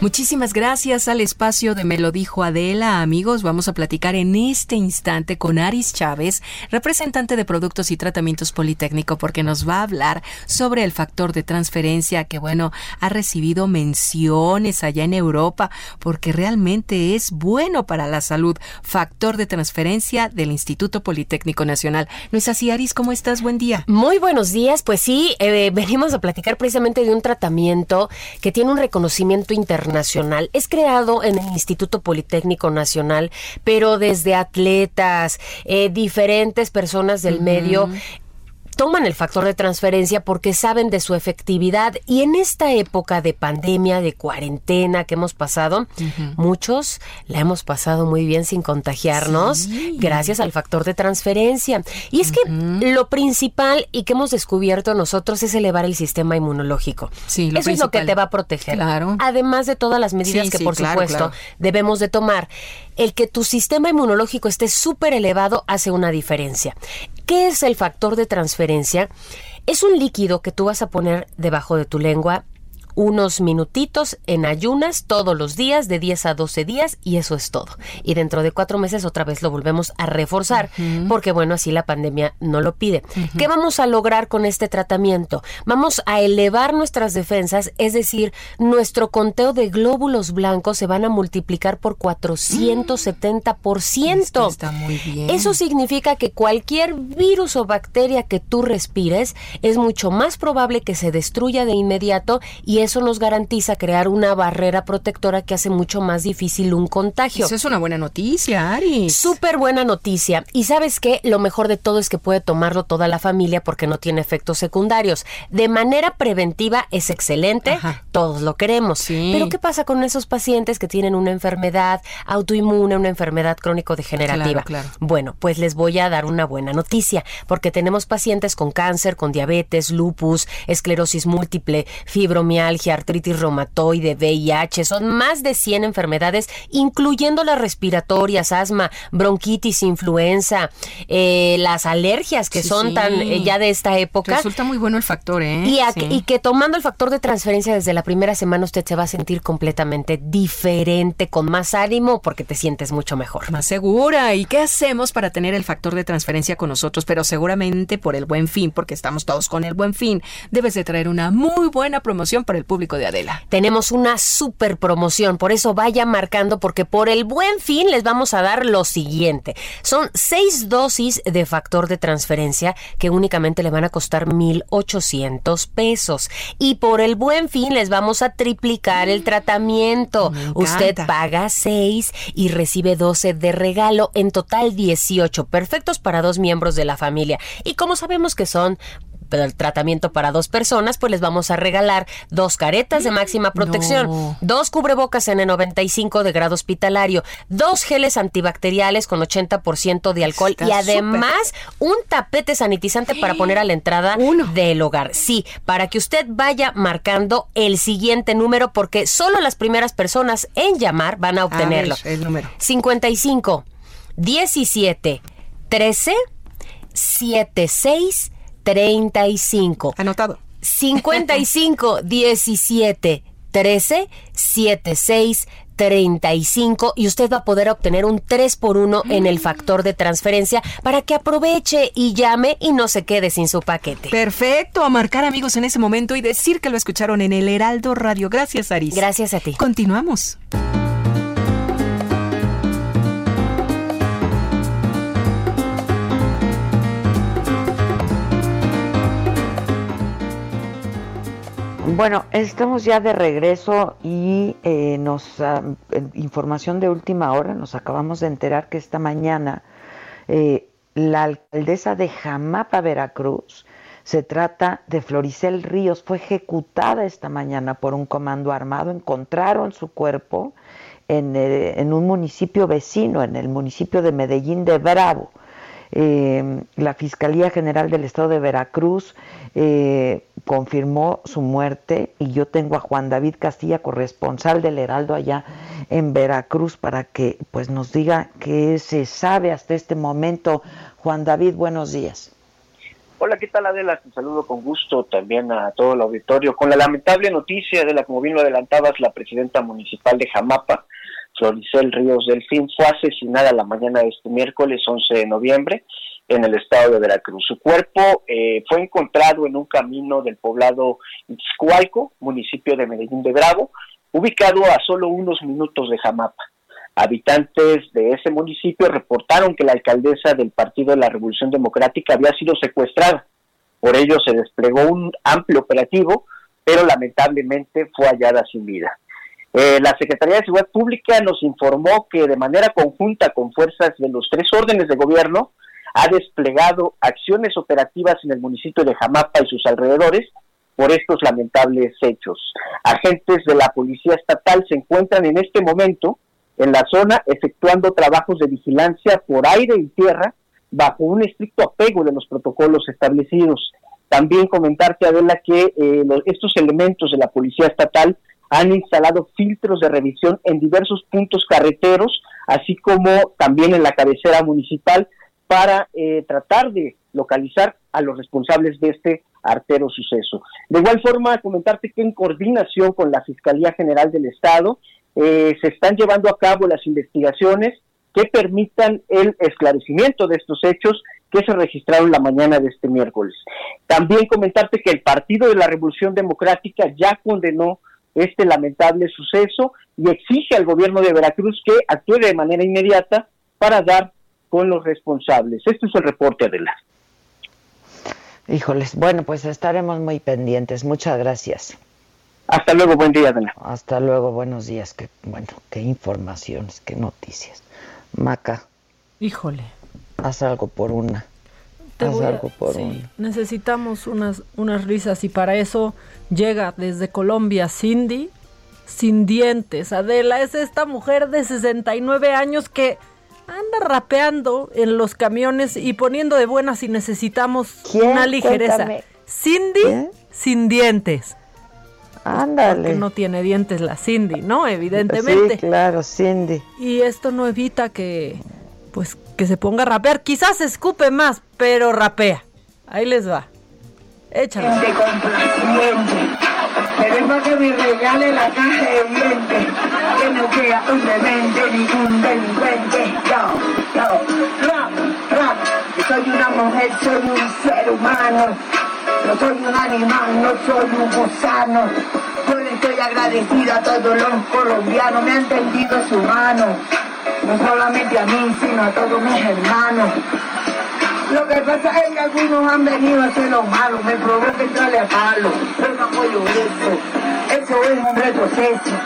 Muchísimas gracias al espacio de Me lo dijo Adela. Amigos, vamos a platicar en este instante con Aris Chávez, representante de Productos y Tratamientos Politécnico, porque nos va a hablar sobre el factor de transferencia que, bueno, ha recibido menciones allá en Europa, porque realmente es bueno para la salud. Factor de transferencia del Instituto Politécnico Nacional. ¿No es así, Aris? ¿Cómo estás? Buen día. Muy buenos días. Pues sí, eh, venimos a platicar precisamente de un tratamiento que tiene un reconocimiento internacional Es creado en el Instituto Politécnico Nacional, pero desde atletas, eh, diferentes personas del medio toman el factor de transferencia porque saben de su efectividad y en esta época de pandemia, de cuarentena que hemos pasado, muchos la hemos pasado muy bien sin contagiarnos gracias al factor de transferencia. Y es que lo principal y que hemos descubierto nosotros es elevar el sistema inmunológico. Sí, Eso es lo que te va a proteger. Claro. Además de todas las medidas que por supuesto debemos de tomar. El que tu sistema inmunológico esté súper elevado hace una diferencia. ¿Qué es el factor de transferencia? Es un líquido que tú vas a poner debajo de tu lengua unos minutitos en ayunas todos los días, de 10 a 12 días, y eso es todo. Y dentro de cuatro meses otra vez lo volvemos a reforzar, porque bueno, así la pandemia no lo pide. ¿Qué vamos a lograr con este tratamiento? Vamos a elevar nuestras defensas, es decir, nuestro conteo de glóbulos blancos se van a multiplicar por 470%. está muy bien. Eso significa que cualquier virus o bacteria que tú respires es mucho más probable que se destruya de inmediato y eso nos garantiza crear una barrera protectora que hace mucho más difícil un contagio. Eso es una buena noticia, Ari. Súper buena noticia. Y sabes qué, lo mejor de todo es que puede tomarlo toda la familia porque no tiene efectos secundarios. De manera preventiva es excelente, todos lo queremos. Pero ¿qué pasa con esos pacientes que tienen una enfermedad autoinmune, una enfermedad crónico-degenerativa? Bueno, pues les voy a dar una buena noticia, porque tenemos pacientes con cáncer, con diabetes, lupus, esclerosis múltiple, fibromialgia, artritis reumatoide, VIH, son más de 100 enfermedades, incluyendo las respiratorias, asma, bronquitis, influenza, eh, las alergias que son tan eh, ya de esta época. Resulta muy bueno el factor, ¿eh? Y, y, que tomando el factor de transferencia desde la primera semana usted se va a sentir completamente diferente, con más ánimo, porque te sientes mucho mejor. Más segura. ¿Y qué hacemos para tener el factor de transferencia con nosotros? Pero seguramente por el buen fin, porque estamos todos con el buen fin, debes de traer una muy buena promoción para el público de Adela. Tenemos una super promoción, por eso vaya marcando, porque por el buen fin les vamos a dar lo siguiente. Son seis dosis de factor de transferencia que únicamente le van a costar 1,800 pesos. Y por el buen fin les vamos a triplicar el tratamiento. Usted paga seis y recibe 12 de regalo, en total 18, perfectos para dos miembros de la familia. Y como sabemos que son el tratamiento para dos personas, pues les vamos a regalar dos caretas de máxima protección, dos cubrebocas N95 de grado hospitalario, dos geles antibacteriales con 80% de alcohol y además un tapete sanitizante para poner a la entrada del hogar. Sí, para que usted vaya marcando el siguiente número porque solo las primeras personas en llamar van a obtenerlo. el número. 55 17 13 76 35. Anotado. 55 17 13 76 35 y usted va a poder obtener un 3 por 1 en el factor de transferencia para que aproveche y llame y no se quede sin su paquete. Perfecto, a marcar amigos en ese momento y decir que lo escucharon en el Heraldo Radio. Gracias, Aris. Gracias a ti. Continuamos. Bueno, estamos ya de regreso y eh, nos ah, información de última hora nos acabamos de enterar que esta mañana eh, la alcaldesa de Jamapa, Veracruz, se trata de Floricel Ríos, fue ejecutada esta mañana por un comando armado. Encontraron su cuerpo en, eh, en un municipio vecino, en el municipio de Medellín de Bravo. Eh, la Fiscalía General del Estado de Veracruz eh, confirmó su muerte y yo tengo a Juan David Castilla, corresponsal del Heraldo allá en Veracruz, para que pues nos diga qué se sabe hasta este momento. Juan David, buenos días. Hola, ¿qué tal Adela? Te saludo con gusto también a todo el auditorio. Con la lamentable noticia de la, como bien lo adelantabas, la presidenta municipal de Jamapa, Floricel Ríos Delfín, fue asesinada la mañana de este miércoles 11 de noviembre en el estado de Veracruz. Su cuerpo eh, fue encontrado en un camino del poblado Itzcualco, municipio de Medellín de Bravo, ubicado a solo unos minutos de Jamapa. Habitantes de ese municipio reportaron que la alcaldesa del Partido de la Revolución Democrática había sido secuestrada. Por ello se desplegó un amplio operativo, pero lamentablemente fue hallada sin vida. Eh, la Secretaría de Seguridad Pública nos informó que de manera conjunta con fuerzas de los tres órdenes de gobierno ha desplegado acciones operativas en el municipio de Jamapa y sus alrededores por estos lamentables hechos. Agentes de la Policía Estatal se encuentran en este momento en la zona efectuando trabajos de vigilancia por aire y tierra bajo un estricto apego de los protocolos establecidos. También comentarte, Adela, que eh, estos elementos de la Policía Estatal han instalado filtros de revisión en diversos puntos carreteros, así como también en la cabecera municipal, para eh, tratar de localizar a los responsables de este artero suceso. De igual forma, comentarte que en coordinación con la Fiscalía General del Estado eh, se están llevando a cabo las investigaciones que permitan el esclarecimiento de estos hechos que se registraron la mañana de este miércoles. También comentarte que el Partido de la Revolución Democrática ya condenó este lamentable suceso y exige al gobierno de Veracruz que actúe de manera inmediata para dar con los responsables. Este es el reporte, Adela. Híjoles, bueno, pues estaremos muy pendientes. Muchas gracias. Hasta luego, buen día, Adela. Hasta luego, buenos días. Qué, bueno, qué informaciones, qué noticias. Maca. Híjole. Haz algo por una. Haz algo por una. Necesitamos unas, unas risas y para eso llega desde Colombia Cindy sin dientes. Adela es esta mujer de 69 años que anda rapeando en los camiones y poniendo de buenas si necesitamos una ligereza. Cindy sin dientes. Ándale. Porque no tiene dientes la Cindy, ¿no? Evidentemente. Sí, claro, Cindy. Y esto no evita que, pues, que se ponga a rapear. Quizás escupe más, pero rapea. Ahí les va. Échalo. Queremos que me regale la caja de dientes, que no sea un demente, ningún delincuente. Yo, yo, rap, rap. Soy una mujer, soy un ser humano. No soy un animal, no soy un gusano. Yo le estoy agradecida a todos los colombianos, me han tendido su mano. No solamente a mí, sino a todos mis hermanos. Lo que pasa es que algunos han venido a hacer lo malo, me provoca entrarle a palo, pero no apoyo eso, eso es un retroceso.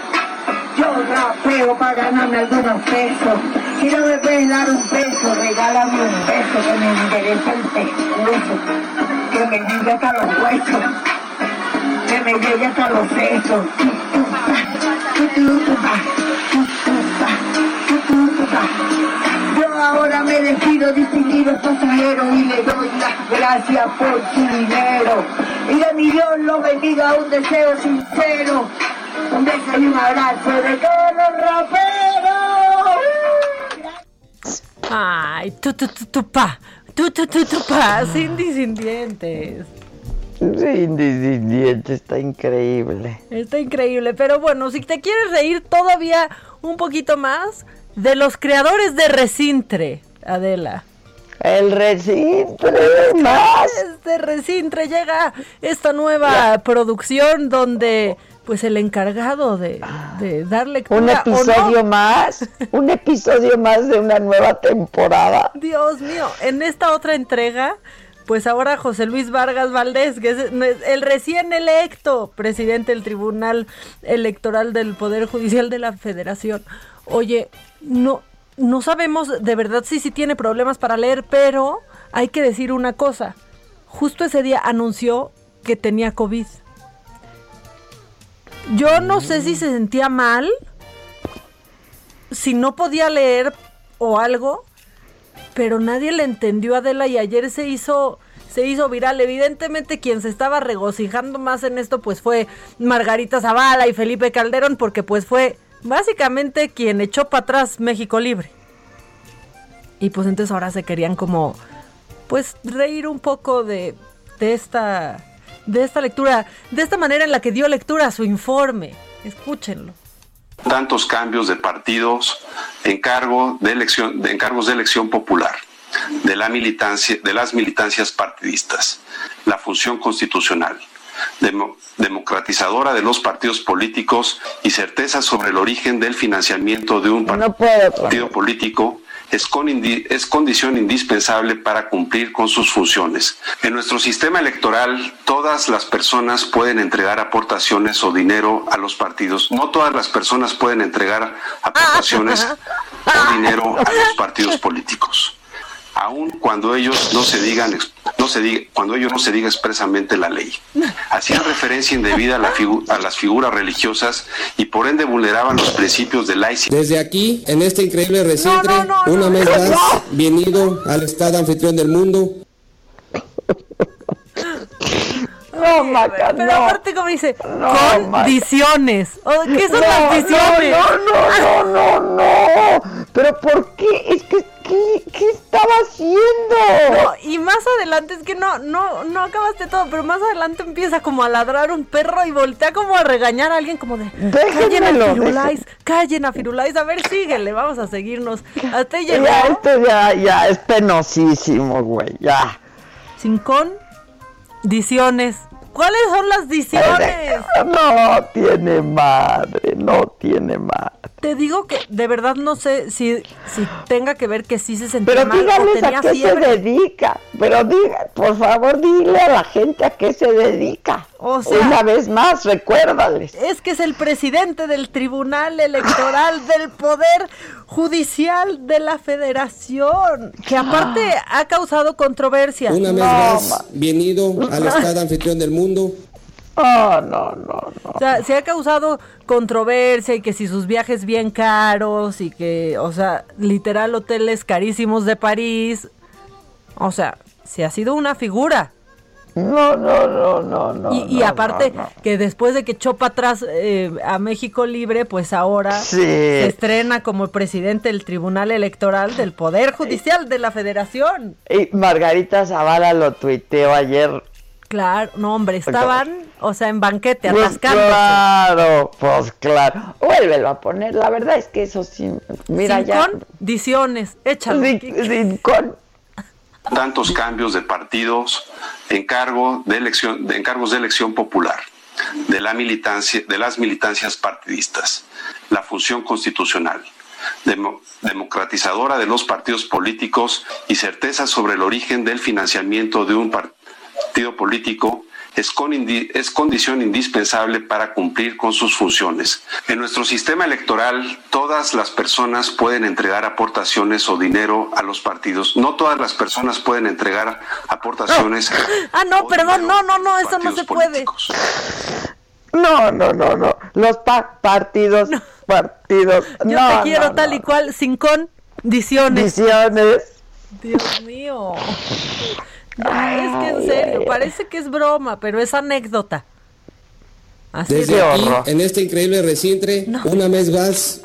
Yo rapeo para ganarme algunos pesos, si no me puedes dar un peso, regálame un beso que me interesa el pescuezo, que me llegue hasta los huesos, que me llegue hasta los sesos. Ahora me despido distinguido pasajero y le doy las gracias por su dinero. Y de mi Dios lo bendiga un deseo sincero. Un beso y un abrazo de todos los raperos. Ay, tu tu tu tu pa, tu tu tu tu pa, Cindy sin dientes. Cindy sin dientes, está increíble. Está increíble, pero bueno, si te quieres reír todavía un poquito más, de los creadores de Recintre, Adela. El Recintre más. De Recintre llega esta nueva producción donde pues el encargado de, de darle un episodio más, un episodio más de una nueva temporada. Dios mío, en esta otra entrega pues ahora José Luis Vargas Valdés, que es el recién electo presidente del Tribunal Electoral del Poder Judicial de la Federación. Oye, no, no sabemos de verdad si sí tiene problemas para leer, pero hay que decir una cosa. Justo ese día anunció que tenía COVID. Yo no sé si se sentía mal, si no podía leer o algo, pero nadie le entendió a Adela y ayer se hizo se hizo viral. Evidentemente quien se estaba regocijando más en esto pues fue Margarita Zavala y Felipe Calderón porque pues fue básicamente quien echó para atrás México Libre. Y pues entonces ahora se querían como pues reír un poco de, de esta de esta lectura, de esta manera en la que dio lectura a su informe. Escúchenlo tantos cambios de partidos en cargo de elección, de encargos de elección popular, de la militancia, de las militancias partidistas, la función constitucional, democratizadora de los partidos políticos y certeza sobre el origen del financiamiento de un partido político es, es condición indispensable para cumplir con sus funciones. En nuestro sistema electoral, todas las personas pueden entregar aportaciones o dinero a los partidos. No todas las personas pueden entregar aportaciones o dinero a los partidos políticos aun cuando ellos no se digan no se diga, cuando ellos no se diga expresamente la ley. Hacían referencia indebida a, la a las figuras religiosas y por ende vulneraban los principios de laicidad. Desde aquí, en este increíble recinto, una vez más, bienvenido al Estado anfitrión del mundo. No, Maca, Pero aparte como dice, condiciones. ¿Qué son las condiciones? No, no, no, no, no. Pero ¿por qué? Es que ¿Qué, ¿Qué, estaba haciendo? y más adelante, es que no, no, no acabaste todo, pero más adelante empieza como a ladrar un perro y voltea como a regañar a alguien como de callen a Firulais, callen a Firulais, a ver, síguele, vamos a seguirnos. Hasta llegó. Ya, esto ya, ya es penosísimo, güey, ya. Sin condiciones. ¿Cuáles son las diciones? No tiene madre, no tiene madre. Te digo que de verdad no sé si, si tenga que ver que sí se sentía Pero mal díganles a qué se dedica. Pero diga, por favor, dile a la gente a qué se dedica. O sea, Una vez más, recuérdales. Es que es el presidente del Tribunal Electoral del Poder Judicial de la Federación, que aparte ah. ha causado controversia. Una vez más, bienvenido al Estado anfitrión del mundo. Oh, no, no, no. O sea, se ha causado controversia y que si sus viajes bien caros y que, o sea, literal hoteles carísimos de París. O sea, se ha sido una figura. No, no, no, no, no. Y, aparte que después de que echó para atrás eh, a México Libre, pues ahora se estrena como presidente del Tribunal Electoral del Poder Judicial de la Federación. Y Margarita Zavala lo tuiteó ayer Claro, no, hombre, estaban, o sea, en banquete, pues Claro, pues claro. Vuélvelo a poner, la verdad es que eso sí, mira sin ya. condiciones, échalo. Sin, con... Tantos cambios de partidos, encargo de elección, de encargos de elección popular, de la militancia, de las militancias partidistas, la función constitucional, democratizadora de los partidos políticos y certeza sobre el origen del financiamiento de un partido partido político es, es, condición indispensable para cumplir con sus funciones. En nuestro sistema electoral, todas las personas pueden entregar aportaciones o dinero a los partidos. No todas las personas pueden entregar aportaciones. Ah, no, perdón, no, no, no, eso no se puede. No, no, no, no. Los partidos, partidos. Yo te quiero tal y cual, sin condiciones. Condiciones. Dios mío es que en serio, parece que es broma, pero es anécdota. Así Desde aquí, en este increíble recinto, una mes más.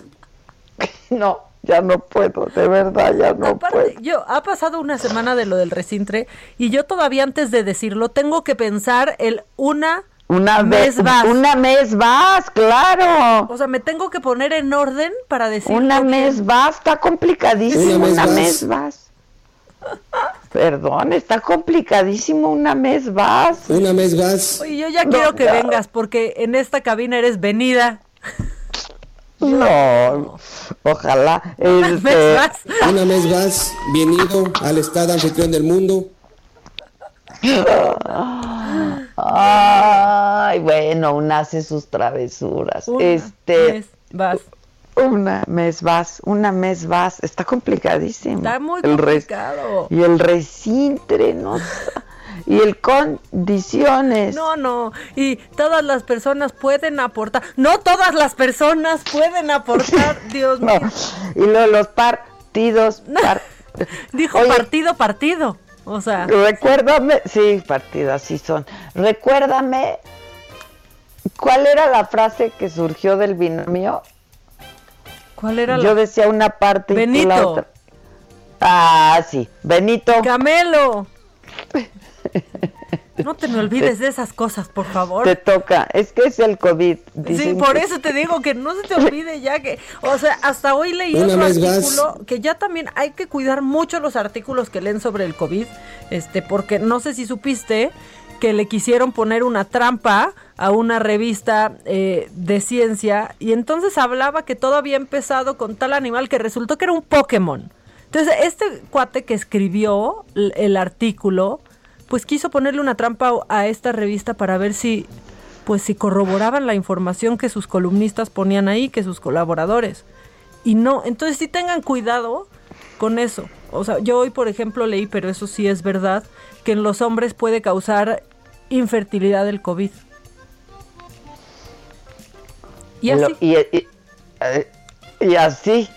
No, ya no puedo, de verdad, ya no puedo. Yo, ha pasado una semana de lo del recintre y yo todavía antes de decirlo tengo que pensar el una una mes vas. Una mes vas, claro. O sea, me tengo que poner en orden para decir. Una mes vas, está complicadísimo. Una mes, vas. Perdón, está complicadísimo. Una mes vas. Una mes vas. Oye, yo ya quiero que vengas porque en esta cabina eres venida. No, ojalá. Una mes vas. Bienvenido al estado anfitrión del mundo. Ay, bueno, una hace sus travesuras. este, mes vas. Una mes vas, una mes vas. Está complicadísimo. Está muy complicado. y el recintre, no y el condiciones. No, no, y todas las personas pueden aportar. No todas las personas pueden aportar, Dios mío. Y los partidos. Dijo partido, partido. O sea. Recuérdame, sí, partido, así son. Recuérdame, ¿cuál era la frase que surgió del binomio? ¿Cuál era Yo decía una parte Benito. y la otra. Ah, sí, Benito. Camelo. No te me olvides de esas cosas, por favor. Te toca, es que es el COVID. Sí, por eso te digo que no se te olvide ya que, o sea, hasta hoy leí otro artículo que ya también hay que cuidar mucho los artículos que leen sobre el COVID, este, porque no sé si supiste que le quisieron poner una trampa a una revista eh, de ciencia y entonces hablaba que todo había empezado con tal animal que resultó que era un Pokémon. Entonces, este cuate que escribió el artículo pues quiso ponerle una trampa a esta revista para ver si pues si corroboraban la información que sus columnistas ponían ahí, que sus colaboradores. Y no, entonces sí tengan cuidado con eso. O sea, yo hoy, por ejemplo, leí, pero eso sí es verdad, que en los hombres puede causar infertilidad del COVID. Y así. Eh, y, así.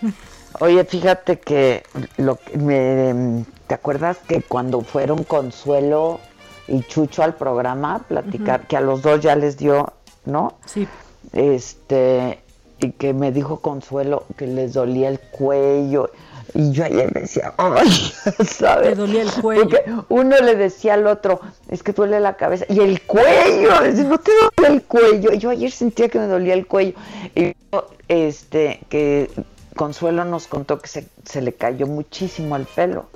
Oye, fíjate que lo que me ¿Te acuerdas que cuando fueron Consuelo y Chucho al programa platicar, que a los dos ya les dio, ¿no? Sí. Este, y que me dijo Consuelo que les dolía el cuello. Y yo ayer decía, ay, ¿sabes? Le dolía el cuello. Porque uno le decía al otro, es que duele la cabeza. Y el cuello, dice, no te duele el cuello. Y yo ayer sentía que me dolía el cuello. Y yo, este, que Consuelo nos contó que se, se le cayó muchísimo el pelo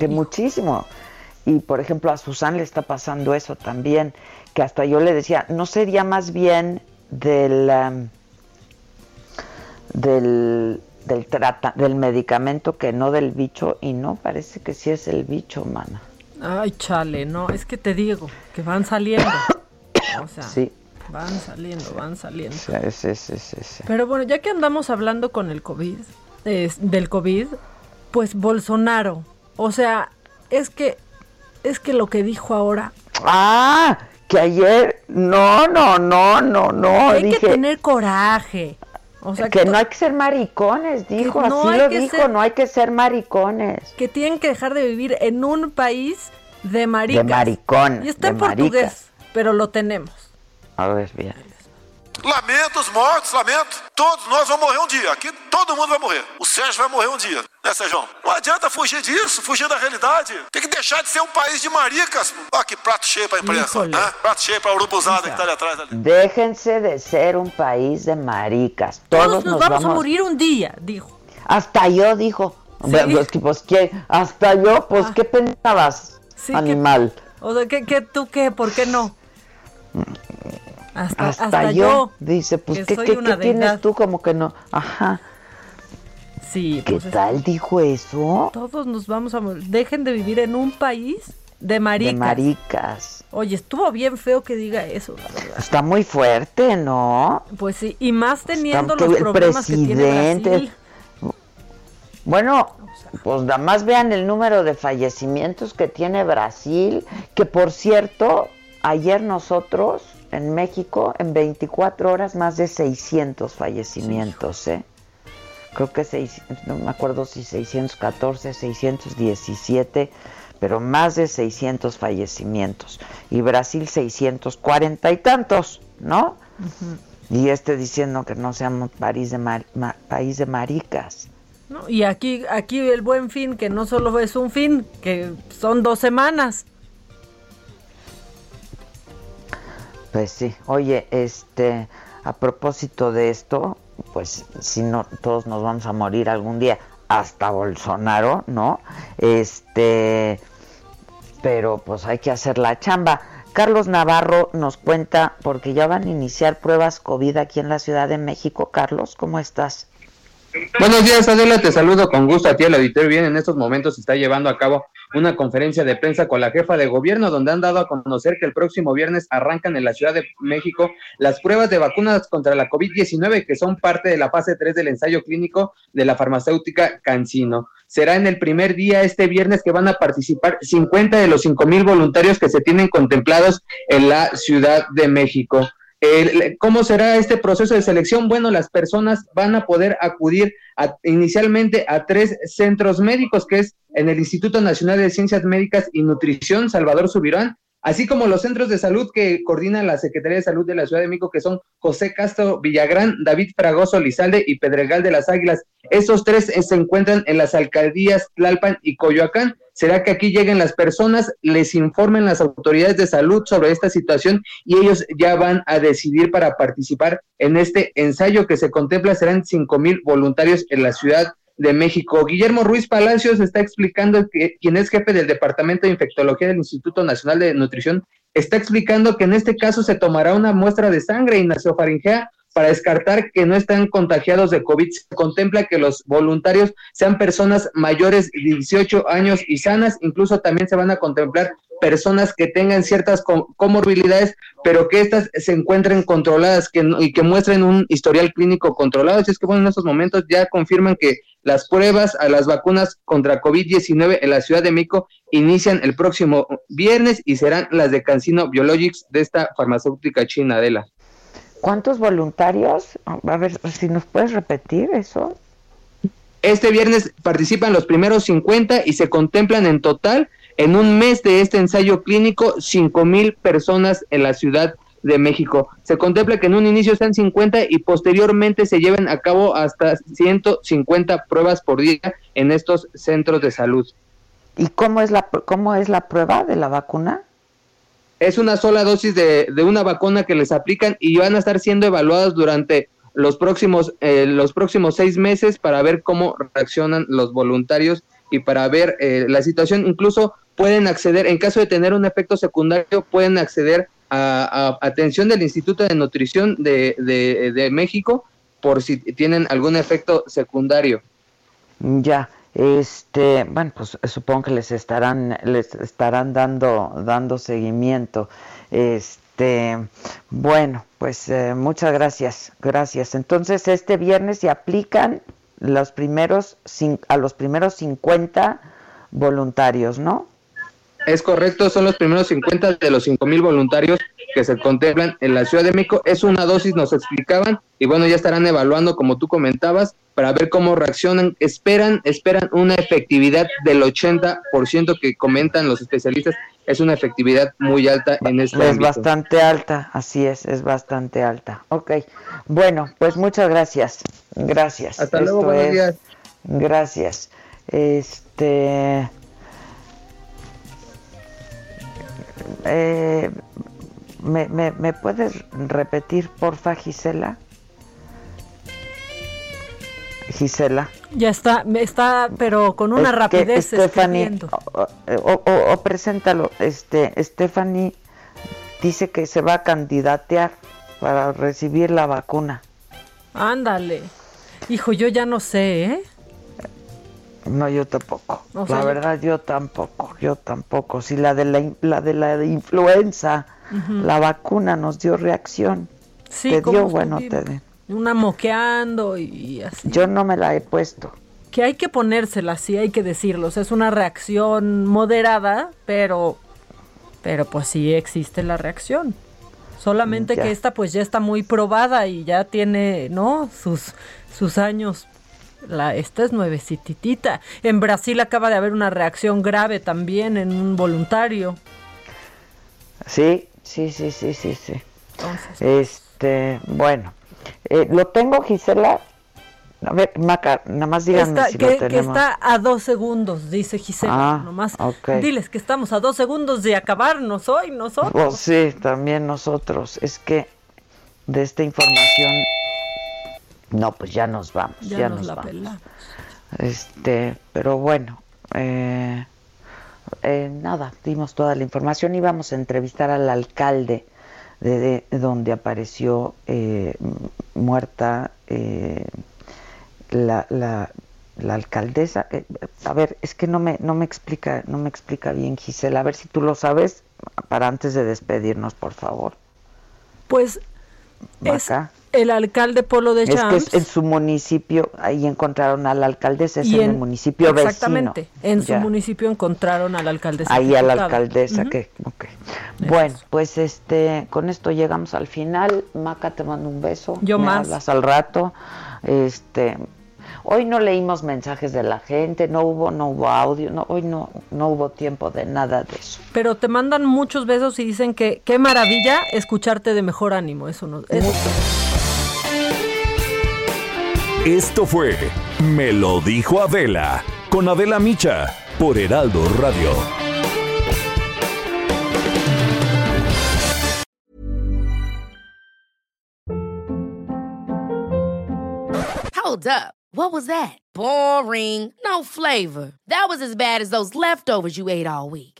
que muchísimo. Y por ejemplo a Susan le está pasando eso también, que hasta yo le decía, ¿no sería más bien del, um, del, del, trata, del medicamento que no del bicho? Y no, parece que sí es el bicho, mana. Ay, chale, no, es que te digo, que van saliendo. O sea, sí. van saliendo, van saliendo. Sí, sí, sí, Pero bueno, ya que andamos hablando con el COVID, del COVID, pues Bolsonaro o sea, es que es que lo que dijo ahora. Ah, que ayer no, no, no, no, no. Hay que tener coraje. O sea, que, no hay que ser maricones, dijo, así lo dijo, no hay que ser maricones. Que tienen que dejar de vivir en un país de maricas. De maricón. Y está en portugués, pero lo tenemos. A ver, bien. Lamento os mortos, lamento. Todos nós vamos morrer um dia. Aqui todo mundo vai morrer. O Sérgio vai morrer um dia, né, Sérgio? Não adianta fugir disso, fugir da realidade. Tem que deixar de ser um país de maricas. Olha que prato cheio pra imprensa, né? Prato cheio pra urubuzada que tá ali atrás. Ali. Déjense de ser um país de maricas. Todos, Todos nos, vamos, vamos, a morir um dia, dijo. Hasta yo, dijo. Sí. Pues, pues, ¿qué? Hasta yo, pues, ah. ¿qué pensabas, sí, animal? Que, o sea, ¿qué, qué, ¿tú qué? ¿Por qué no? Hasta, hasta, yo, dice, pues ¿qué, qué, ¿qué tienes tú como que no? Ajá. Sí, ¿Qué pues tal dijo eso? Todos nos vamos a morir. Dejen de vivir en un país de maricas. De maricas. Oye, estuvo bien feo que diga eso. Está muy fuerte, ¿no? Pues sí, y más teniendo Está, los problemas que tiene Brasil. Bueno, pues nada más vean el número de fallecimientos que tiene Brasil, que por cierto, ayer nosotros en México, en 24 horas, más de 600 fallecimientos, ¿eh? Creo que seis, no me acuerdo si 614, 617, pero más de 600 fallecimientos. Y Brasil 640 y tantos, ¿no? Y este diciendo que no seamos país de, mar, ma, país de maricas. No, y aquí, aquí el buen fin, que no solo es un fin, que son dos semanas. Pues sí, oye, este, a propósito de esto, pues si no, todos nos vamos a morir algún día, hasta Bolsonaro, ¿no? Este, pero pues hay que hacer la chamba. Carlos Navarro nos cuenta, porque ya van a iniciar pruebas COVID aquí en la Ciudad de México. Carlos, ¿cómo estás? Buenos días, Adela, te saludo con gusto a ti, el auditorio. Bien, en estos momentos se está llevando a cabo una conferencia de prensa con la jefa de gobierno, donde han dado a conocer que el próximo viernes arrancan en la Ciudad de México las pruebas de vacunas contra la COVID-19, que son parte de la fase 3 del ensayo clínico de la farmacéutica Cancino. Será en el primer día, este viernes, que van a participar 50 de los 5 mil voluntarios que se tienen contemplados en la Ciudad de México. ¿Cómo será este proceso de selección? Bueno, las personas van a poder acudir inicialmente a tres centros médicos, que es en el Instituto Nacional de Ciencias Médicas y Nutrición, Salvador Subirán, así como los centros de salud que coordina la Secretaría de Salud de la Ciudad de México, que son José Castro Villagrán, David Fragoso Lizalde y Pedregal de las Águilas. Estos tres eh, se encuentran en las alcaldías Tlalpan y Coyoacán. ¿Será que aquí lleguen las personas, les informen las autoridades de salud sobre esta situación y ellos ya van a decidir para participar en este ensayo que se contempla? Serán cinco mil voluntarios en la Ciudad de México. Guillermo Ruiz Palacios está explicando que quien es jefe del Departamento de Infectología del Instituto Nacional de Nutrición está explicando que en este caso se tomará una muestra de sangre y nasofaringea para descartar que no están contagiados de COVID. Se contempla que los voluntarios sean personas mayores de 18 años y sanas, incluso también se van a contemplar personas que tengan ciertas comorbilidades, pero que éstas se encuentren controladas que y que muestren un historial clínico controlado. Así es que, bueno, en estos momentos ya confirman que las pruebas a las vacunas contra COVID-19 en la Ciudad de México inician el próximo viernes y serán las de Cancino Biologics de esta farmacéutica china, Adela. ¿Cuántos voluntarios? A ver si nos puedes repetir eso. Este viernes participan los primeros 50 y se contemplan en total en un mes de este ensayo clínico, cinco mil personas en la Ciudad de México. Se contempla que en un inicio sean 50 y posteriormente se lleven a cabo hasta 150 pruebas por día en estos centros de salud. ¿Y cómo es la, cómo es la prueba de la vacuna? Es una sola dosis de, de una vacuna que les aplican y van a estar siendo evaluadas durante los próximos, eh, los próximos seis meses para ver cómo reaccionan los voluntarios y para ver eh, la situación. Incluso pueden acceder, en caso de tener un efecto secundario, pueden acceder a, atención del Instituto de Nutrición de, de, México por si tienen algún efecto secundario. Ya, este, bueno, pues supongo que les estarán, les estarán dando, dando seguimiento. Este, bueno, pues eh, muchas gracias, gracias. Entonces este viernes se aplican los primeros a los primeros 50 voluntarios, ¿no? Es correcto, son los primeros 50 de los 5 mil voluntarios que se contemplan en la Ciudad de México. Es una dosis, nos explicaban, y bueno, ya estarán evaluando, como tú comentabas, para ver cómo reaccionan. Esperan, esperan una efectividad del 80% que comentan los especialistas. Es una efectividad muy alta en este Es bastante alta, así es, es bastante alta. Ok, bueno, pues muchas gracias. Gracias. Hasta luego, buenos días. Gracias. Este Eh, ¿me, me, puedes repetir, porfa, Gisela? Gisela. Ya está, está, pero con una rapidez. Stephanie, o, o, preséntalo. Este, Stephanie dice que se va a candidatear para recibir la vacuna. Ándale. Hijo, yo ya no sé, ¿eh? No, yo tampoco. la verdad, yo tampoco. Yo tampoco. Si la de la, la de la influenza, la vacuna nos dio reacción. Sí, te dio, bueno, te Una moqueando y así. Yo no me la he puesto. Que hay que ponérsela, sí, hay que decirlo. es una reacción moderada, pero, pero pues sí existe la reacción. Solamente que esta pues ya está muy probada y ya tiene, ¿no? Sus, sus años la, esta es nuevecititita. En Brasil acaba de haber una reacción grave también en un voluntario. Sí, sí, sí, sí, sí, sí. este, bueno, eh, lo tengo, Gisela. A ver, Maca, nada más díganme si que, lo tenemos. que está a dos segundos, dice Gisela. Ah, nomás diles que estamos a dos segundos de acabarnos hoy nosotros. Oh, sí, también nosotros. Es que de esta información no, pues ya nos vamos, ya, nos, vamos. Este, pero bueno, eh, eh, nada, dimos toda la información. Y vamos a entrevistar al alcalde de, donde apareció eh, muerta la, la, la alcaldesa, eh, a ver, es que no me, no me explica, no me explica bien Gisela, a ver si tú lo sabes para antes de despedirnos, por favor. Pues es el alcalde Polo de Champs. Es que en su municipio, ahí encontraron a la alcaldesa, es en, el municipio exactamente, en su municipio encontraron a la alcaldesa. Ahí a la alcaldesa, que, Bueno, pues este, con esto llegamos al final. Maca, te mando un beso. Yo Me más. Hablas al rato. Este, Hoy no leímos mensajes de la gente, no hubo, no hubo audio, no, hoy no, no hubo tiempo de nada de eso. Pero te mandan muchos besos y dicen que qué maravilla escucharte de mejor ánimo, eso no. Esto fue Me lo dijo Adela, con Adela Micha, por Heraldo Radio. Hold up. What was that? Boring. No flavor. That was as bad as those leftovers you ate all week.